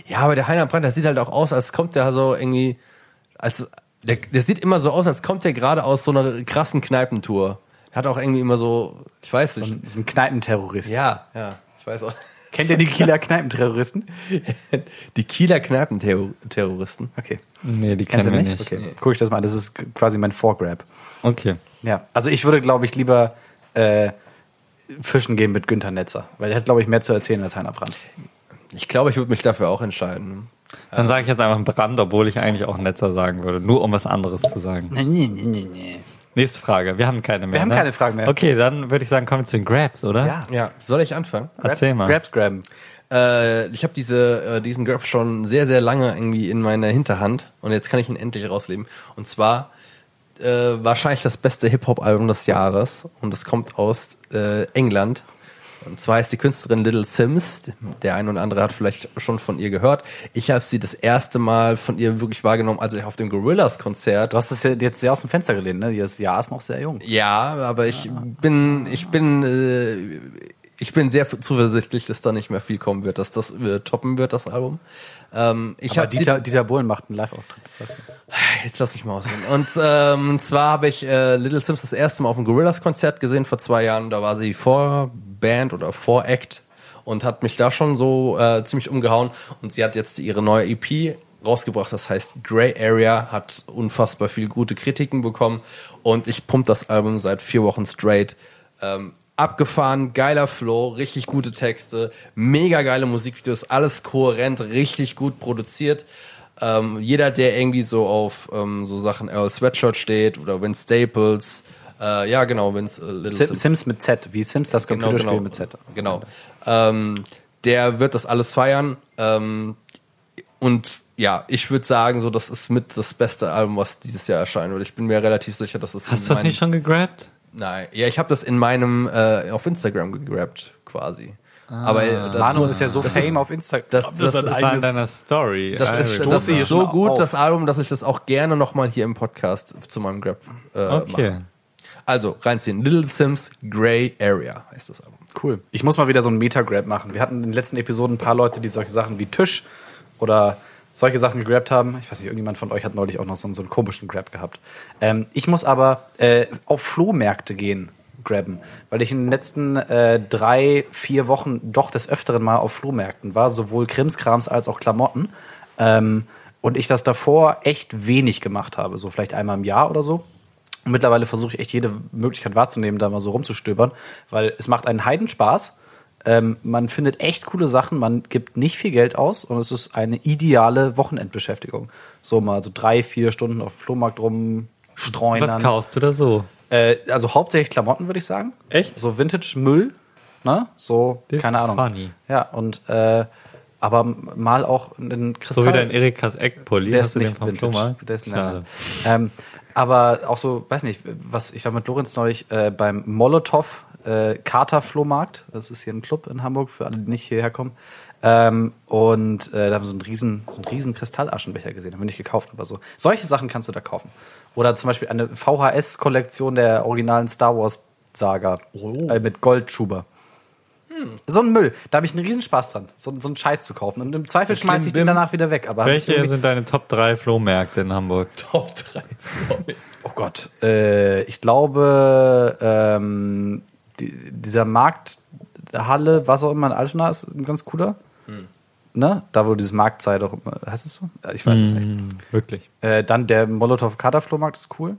Ja, aber der Heiner Brandt, der sieht halt auch aus, als kommt der so irgendwie, als, der, der sieht immer so aus, als kommt der gerade aus so einer krassen Kneipentour. Er hat auch irgendwie immer so, ich weiß nicht. Diesem Kneipenterrorist. Ja, ja, ich weiß auch. Kennt ihr die Kieler Kneipenterroristen? Die Kieler Kneipenterroristen. Okay. Nee, die kennen wir nicht? nicht. Okay. Guck ich das mal an. Das ist quasi mein Vorgrab. Okay. Ja. Also ich würde, glaube ich, lieber äh, fischen gehen mit Günther Netzer. Weil er hat, glaube ich, mehr zu erzählen als Heiner Brandt. Ich glaube, ich würde mich dafür auch entscheiden. Dann sage ich jetzt einfach Brand, obwohl ich eigentlich auch Netzer sagen würde. Nur um was anderes zu sagen. Nee, nee, nee, nee, nee. Nächste Frage. Wir haben keine mehr. haben ne? keine Fragen mehr. Okay, dann würde ich sagen, kommen wir zu den Grabs, oder? Ja. Ja, soll ich anfangen? Erzähl mal. Grabs graben. Äh, ich habe diese, äh, diesen Grab schon sehr, sehr lange irgendwie in meiner Hinterhand und jetzt kann ich ihn endlich rausleben. Und zwar äh, wahrscheinlich das beste Hip-Hop-Album des Jahres und es kommt aus äh, England. Und zwar ist die Künstlerin Little Sims. Der ein oder andere hat vielleicht schon von ihr gehört. Ich habe sie das erste Mal von ihr wirklich wahrgenommen, als ich auf dem Gorillas-Konzert Du hast es jetzt sehr aus dem Fenster gelehnt, ne? Das Jahr ist noch sehr jung. Ja, aber ich bin, ich bin, äh, ich bin sehr zuversichtlich, dass da nicht mehr viel kommen wird, dass das äh, toppen wird, das Album. Ähm, ich Aber habe Dieter, Dieter Bohlen macht einen Live-Auftritt, das weißt du. jetzt lass ich mal ausreden. Und ähm, zwar habe ich äh, Little Sims das erste Mal auf dem Gorillas-Konzert gesehen vor zwei Jahren. Da war sie Vorband oder Voract und hat mich da schon so äh, ziemlich umgehauen. Und sie hat jetzt ihre neue EP rausgebracht, das heißt Grey Area, hat unfassbar viel gute Kritiken bekommen und ich pump das Album seit vier Wochen straight. Ähm, abgefahren, geiler Flow, richtig gute Texte, mega geile Musikvideos, alles kohärent, richtig gut produziert. Ähm, jeder, der irgendwie so auf ähm, so Sachen Earl Sweatshirt steht oder Vince Staples, äh, ja genau, Vince äh, Little Sim, Sims. Sims mit Z, wie Sims das Genau, Computerspiel genau. mit Z. Genau. Ähm, der wird das alles feiern. Ähm, Und ja, ich würde sagen, so das ist mit das beste Album, was dieses Jahr erscheint. Und ich bin mir relativ sicher, dass es. Hast du das nicht schon gegrabt? Nein, ja, ich habe das in meinem äh, auf Instagram gegrabt quasi. Aber äh, das Manu ist ja so das Fame auf Instagram. das, Das das, ist Das ein war in eigenes- deiner Story. das, Ah, ist, das ist so gut, auf. das Album, dass ich das auch gerne nochmal hier im Podcast zu meinem Grab äh, Okay. mache. Also, reinziehen. Little Sims Grey Area heißt das Album. Cool. Ich muss mal wieder so einen Meta-Grab machen. Wir hatten in den letzten Episoden ein paar Leute, die solche Sachen wie Tisch oder solche Sachen gegrabt haben. Ich weiß nicht, irgendjemand von euch hat neulich auch noch so, einen- so einen komischen Grab gehabt. Ähm, ich muss aber äh, auf Flohmärkte gehen, grabben, weil ich in den letzten äh, drei, vier Wochen doch des Öfteren mal auf Flohmärkten war, sowohl Krimskrams als auch Klamotten. Ähm, und ich das davor echt wenig gemacht habe, so vielleicht einmal im Jahr oder so. Und mittlerweile versuche ich echt jede Möglichkeit wahrzunehmen, da mal so rumzustöbern, weil es macht einen Heidenspaß. Ähm, man findet echt coole Sachen, man gibt nicht viel Geld aus und es ist eine ideale Wochenendbeschäftigung. So mal so drei, vier Stunden auf dem Flohmarkt rumstreuen. Was kaufst du da so? Äh, also hauptsächlich Klamotten, würde ich sagen. Echt? So Vintage-Müll, ne? So, Das keine ist Ahnung. funny. Ja, und äh, aber mal auch einen Kristall. So wie dein Erikas Eckpulli. Der ist nicht vom Vintage. Flohmarkt? Der ist Schade. ähm, aber auch so, weiß nicht, was ich war mit Lorenz neulich äh, beim Molotow äh, Kater Flohmarkt. Das ist hier ein Club in Hamburg für alle, die nicht hierher kommen. Ähm, und äh, da haben wir so einen riesen, so einen riesen Kristallaschenbecher gesehen. Haben wir nicht gekauft, aber so. Solche Sachen kannst du da kaufen. Oder zum Beispiel eine VHS-Kollektion der originalen Star Wars Saga äh, mit Goldschuber. So ein Müll. Da habe ich einen Riesenspaß dran, so, so einen Scheiß zu kaufen. Und im Zweifel schmeiße ich den danach wieder weg. Aber Welche irgendwie- sind deine Top 3 Flohmärkte in Hamburg? Top 3. Oh Gott. Äh, ich glaube, ähm, die, dieser Markthalle, was auch immer in Altona ist, ein ganz cooler. Ne? Da, wo dieses Marktzeit auch immer, heißt es so? Ich weiß es nicht. Hm, wirklich. Äh, dann der Molotov Katerflohmarkt ist cool.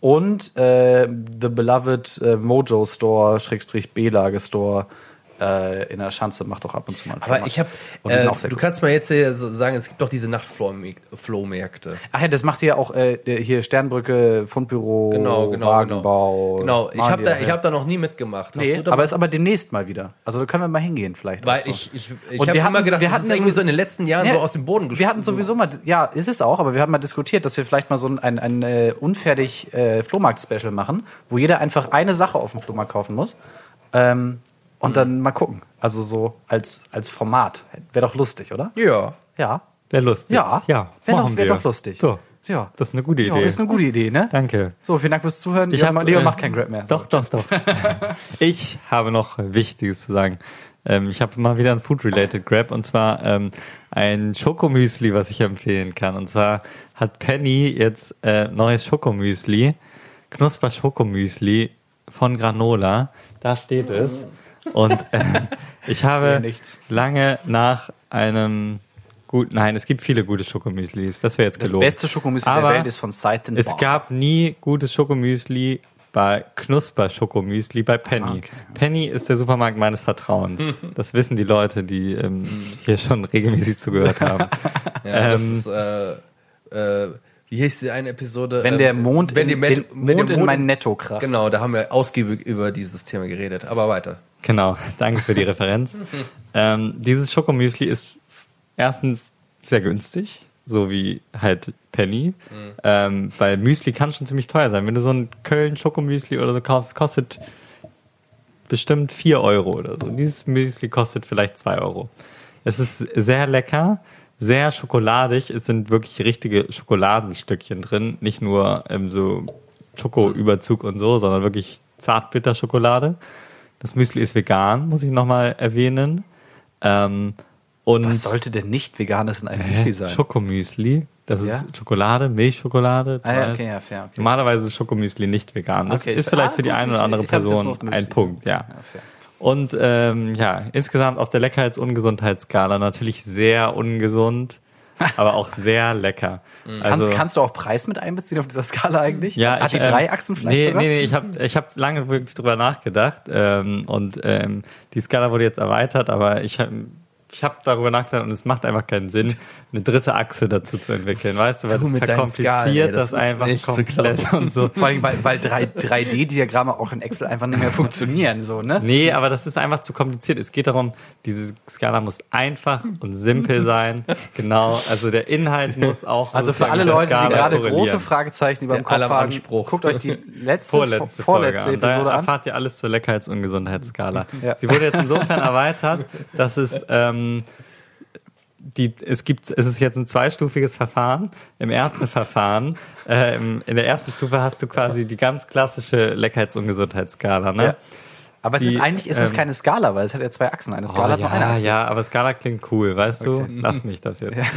Und äh, The Beloved äh, Mojo Store, Schrägstrich B-Lage Store äh, in der Schanze macht auch ab und zu mal einen Aber Flohmarkt. ich habe, äh, du gut. kannst mal jetzt sagen, es gibt doch diese Nachtflohmärkte. Ach ja, das macht ja auch äh, hier Sternbrücke, Fundbüro, Genau, genau, Wagenbau. Genau, ich machen habe da, ich hab da noch nie mitgemacht. Hast Nee, du da aber mal- ist aber demnächst mal wieder. Also da können wir mal hingehen vielleicht. weil so. ich, ich, ich habe wir immer gedacht, wir das hatten ist irgendwie so- in den letzten Jahren Ja, so aus dem Boden Wir hatten sowieso mal, ja, ist es auch, aber wir haben mal diskutiert, dass wir vielleicht mal so ein, ein, ein äh, unfertig äh, Flohmarkt-Special machen, wo jeder einfach eine Sache auf dem Flohmarkt kaufen muss. Ähm, und dann mal gucken. Also so als, als Format. Wäre doch lustig, oder? Ja. Ja. Wäre lustig. Ja. ja Wäre machen doch, wär doch lustig. So, Ja. das ist eine gute Ja, Idee. ist eine gute Idee, ne? Danke. So, vielen Dank fürs Zuhören. Ich Leo, hab, Leo äh, macht kein Grab mehr. So. Doch, doch, doch. ich habe noch Wichtiges zu sagen. Ähm, ich habe mal wieder ein Food-related Grab und zwar ähm, ein Schokomüsli, was ich empfehlen kann. Und zwar hat Penny jetzt äh, neues Schokomüsli, Knusper Schokomüsli von Granola. Da steht es. Und äh, ich habe lange nach einem guten, nein, es gibt viele gute Schokomüslis. Das wäre jetzt Das gelogen. beste Schokomüsli Aber der Welt ist von Seiten es gab nie gutes Schokomüsli bei Knusper Schokomüsli bei Penny. Ah, okay. Penny ist der Supermarkt meines Vertrauens. Das wissen die Leute, die ähm, hier schon regelmäßig zugehört haben. ja das Ähm, ist, äh, äh, wie hieß die eine Episode? Wenn Ähm, der Mond, wenn die in, Met- wenn der Mond in Mond mein Netto kracht. Genau, da haben wir ausgiebig über dieses Thema geredet. Aber weiter. Genau, danke für die Referenz. ähm, dieses Schokomüsli ist erstens sehr günstig, so wie halt Penny. Ähm, weil Müsli kann schon ziemlich teuer sein. Wenn du so ein Köln-Schokomüsli oder so kaufst, kostet bestimmt 4 Euro oder so. Dieses Müsli kostet vielleicht 2 Euro. Es ist sehr lecker, sehr schokoladig. Es sind wirklich richtige Schokoladenstückchen drin. Nicht nur ähm, so Schokoüberzug und so, sondern wirklich Zartbitterschokolade. Das Müsli ist vegan, muss ich nochmal erwähnen. Ähm, und Was sollte denn nicht veganes in einem? Müsli sein? Schokomüsli. Das Ja? ist Schokolade, Milchschokolade. ah, ja, okay, ja, fair. Okay. Normalerweise ist Schokomüsli nicht vegan. Das Okay, ist vielleicht ah, für die eine oder andere Person ein Punkt, ja. Und ähm, ja, insgesamt auf der Leckerheits- und Gesundheitsskala natürlich sehr ungesund, aber auch sehr lecker. Also, kannst, kannst du auch Preis mit einbeziehen auf dieser Skala eigentlich? ja, Hat ich, die ähm, drei Achsen vielleicht nee, sogar? Nee, nee, ich habe ich hab lange wirklich drüber nachgedacht ähm, und ähm, die Skala wurde jetzt erweitert, aber ich hab, ich habe darüber nachgedacht und es macht einfach keinen Sinn, eine dritte Achse dazu zu entwickeln, weißt du, weil Du das verkompliziert das das, ist einfach komplett und so. Vor allem, weil, weil 3, 3D-Diagramme auch in Excel einfach nicht mehr funktionieren, so, ne? Nee, aber das ist einfach zu kompliziert. Es geht darum, diese Skala muss einfach und simpel sein. Genau, also der Inhalt muss auch. Also für alle Leute, die gerade große Fragezeichen über dem Kopf haben, guckt euch die letzte, vorletzte, vorletzte Folge an. Da Episode an. erfahrt ihr alles zur Leckheits- und Gesundheitsskala. Ja. Sie wurde jetzt insofern erweitert, dass es ähm, die, es gibt, es ist jetzt ein zweistufiges Verfahren. Im ersten Verfahren, äh, im, in der ersten Stufe hast du quasi die ganz klassische Leckheits- und Gesundheitsskala. Ne? Ja. Aber es Die, ist eigentlich ist es ähm, keine Skala, weil es hat ja zwei Achsen. Eine Oh, Skala hat nur eine ja, Achse. ja, aber Skala klingt cool, weißt du? Lass mich das jetzt.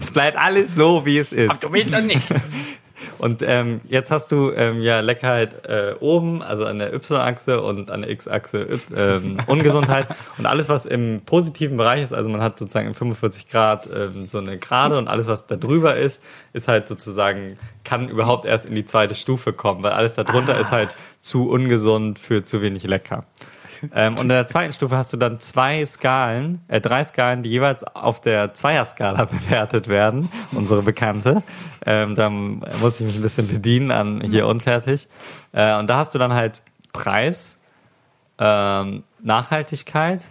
Es bleibt alles so, wie es ist. Du willst doch nicht. Und ähm, jetzt hast du ähm, ja Leckerheit äh, oben, also an der Y-Achse und an der X-Achse ähm, Ungesundheit. Und alles, was im positiven Bereich ist, also man hat sozusagen in 45 Grad ähm, so eine Gerade und alles, was da drüber ist, ist halt sozusagen, kann überhaupt erst in die zweite Stufe kommen, weil alles darunter ist halt zu ungesund für zu wenig lecker. Ähm, und in der zweiten Stufe hast du dann zwei Skalen, äh, drei Skalen, die jeweils auf der Zweierskala bewertet werden, unsere bekannte. Ähm, da muss ich mich ein bisschen bedienen an hier unfertig. Äh, und da hast du dann halt Preis, ähm, Nachhaltigkeit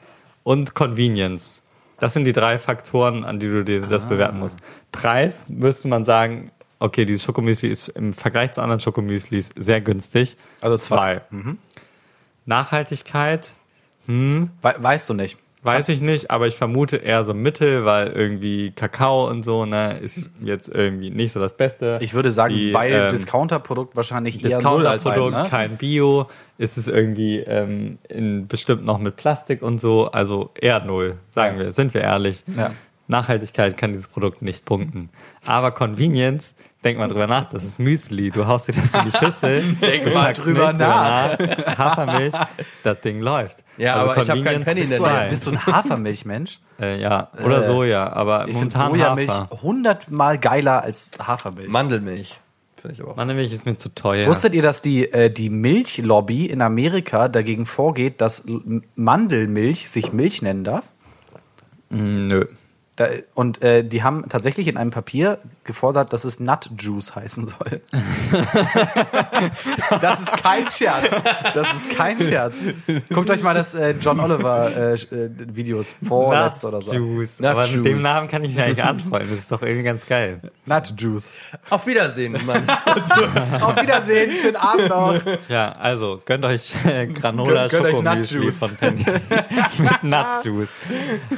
und Convenience. Das sind die drei Faktoren, an die du dir das bewerten musst. Preis müsste man sagen, okay, dieses Schokomüsli ist im Vergleich zu anderen Schokomüslis sehr günstig. Also zwei. Nachhaltigkeit, hm, We weißt du nicht. weiß ich nicht, aber ich vermute eher so Mittel, weil irgendwie Kakao und so, ne, ist jetzt irgendwie nicht so das Beste. Ich würde sagen, Die, bei ähm, Discounter-Produkt wahrscheinlich eher Discounter-Produkt, ne? kein Bio, ist es irgendwie ähm, in, bestimmt noch mit Plastik und so, also eher null, sagen Ja. wir, sind wir ehrlich. Ja. Nachhaltigkeit kann dieses Produkt nicht punkten. Aber Convenience, denk mal drüber nach, das ist Müsli. Du haust dir das in die Schüssel. Denk mal drüber nach. nach, Hafermilch, das Ding läuft. Also Ja, aber ich hab keinen Convenience Penny in ist der Bist du, zwei. bist du ein Hafermilchmensch? Äh, ja, oder Äh, Soja, aber Ich momentan Sojamilch hundertmal geiler als Hafermilch. Mandelmilch. Finde ich aber auch. Mandelmilch ist mir zu teuer. Wusstet ihr, dass die, äh, die Milchlobby in Amerika dagegen vorgeht, dass Mandelmilch sich Milch nennen darf? Nö. Da, und äh, die haben tatsächlich in einem Papier gefordert, dass es Nut Juice heißen soll. das ist kein Scherz. Das ist kein Scherz. Guckt euch mal das äh, John Oliver äh, äh, Videos vorletzt oder so. Juice. Nut Aber mit dem Juice. Namen kann ich mir eigentlich anfreunden. Das ist doch irgendwie ganz geil. Nut Juice. Auf Wiedersehen, Mann. Auf Wiedersehen, schönen Abend noch. Ja, also gönnt euch äh, Granola euch Nut Juice. von Penny mit Nut Juice.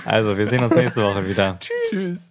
Also, wir sehen uns nächste Woche wieder. Tschüss.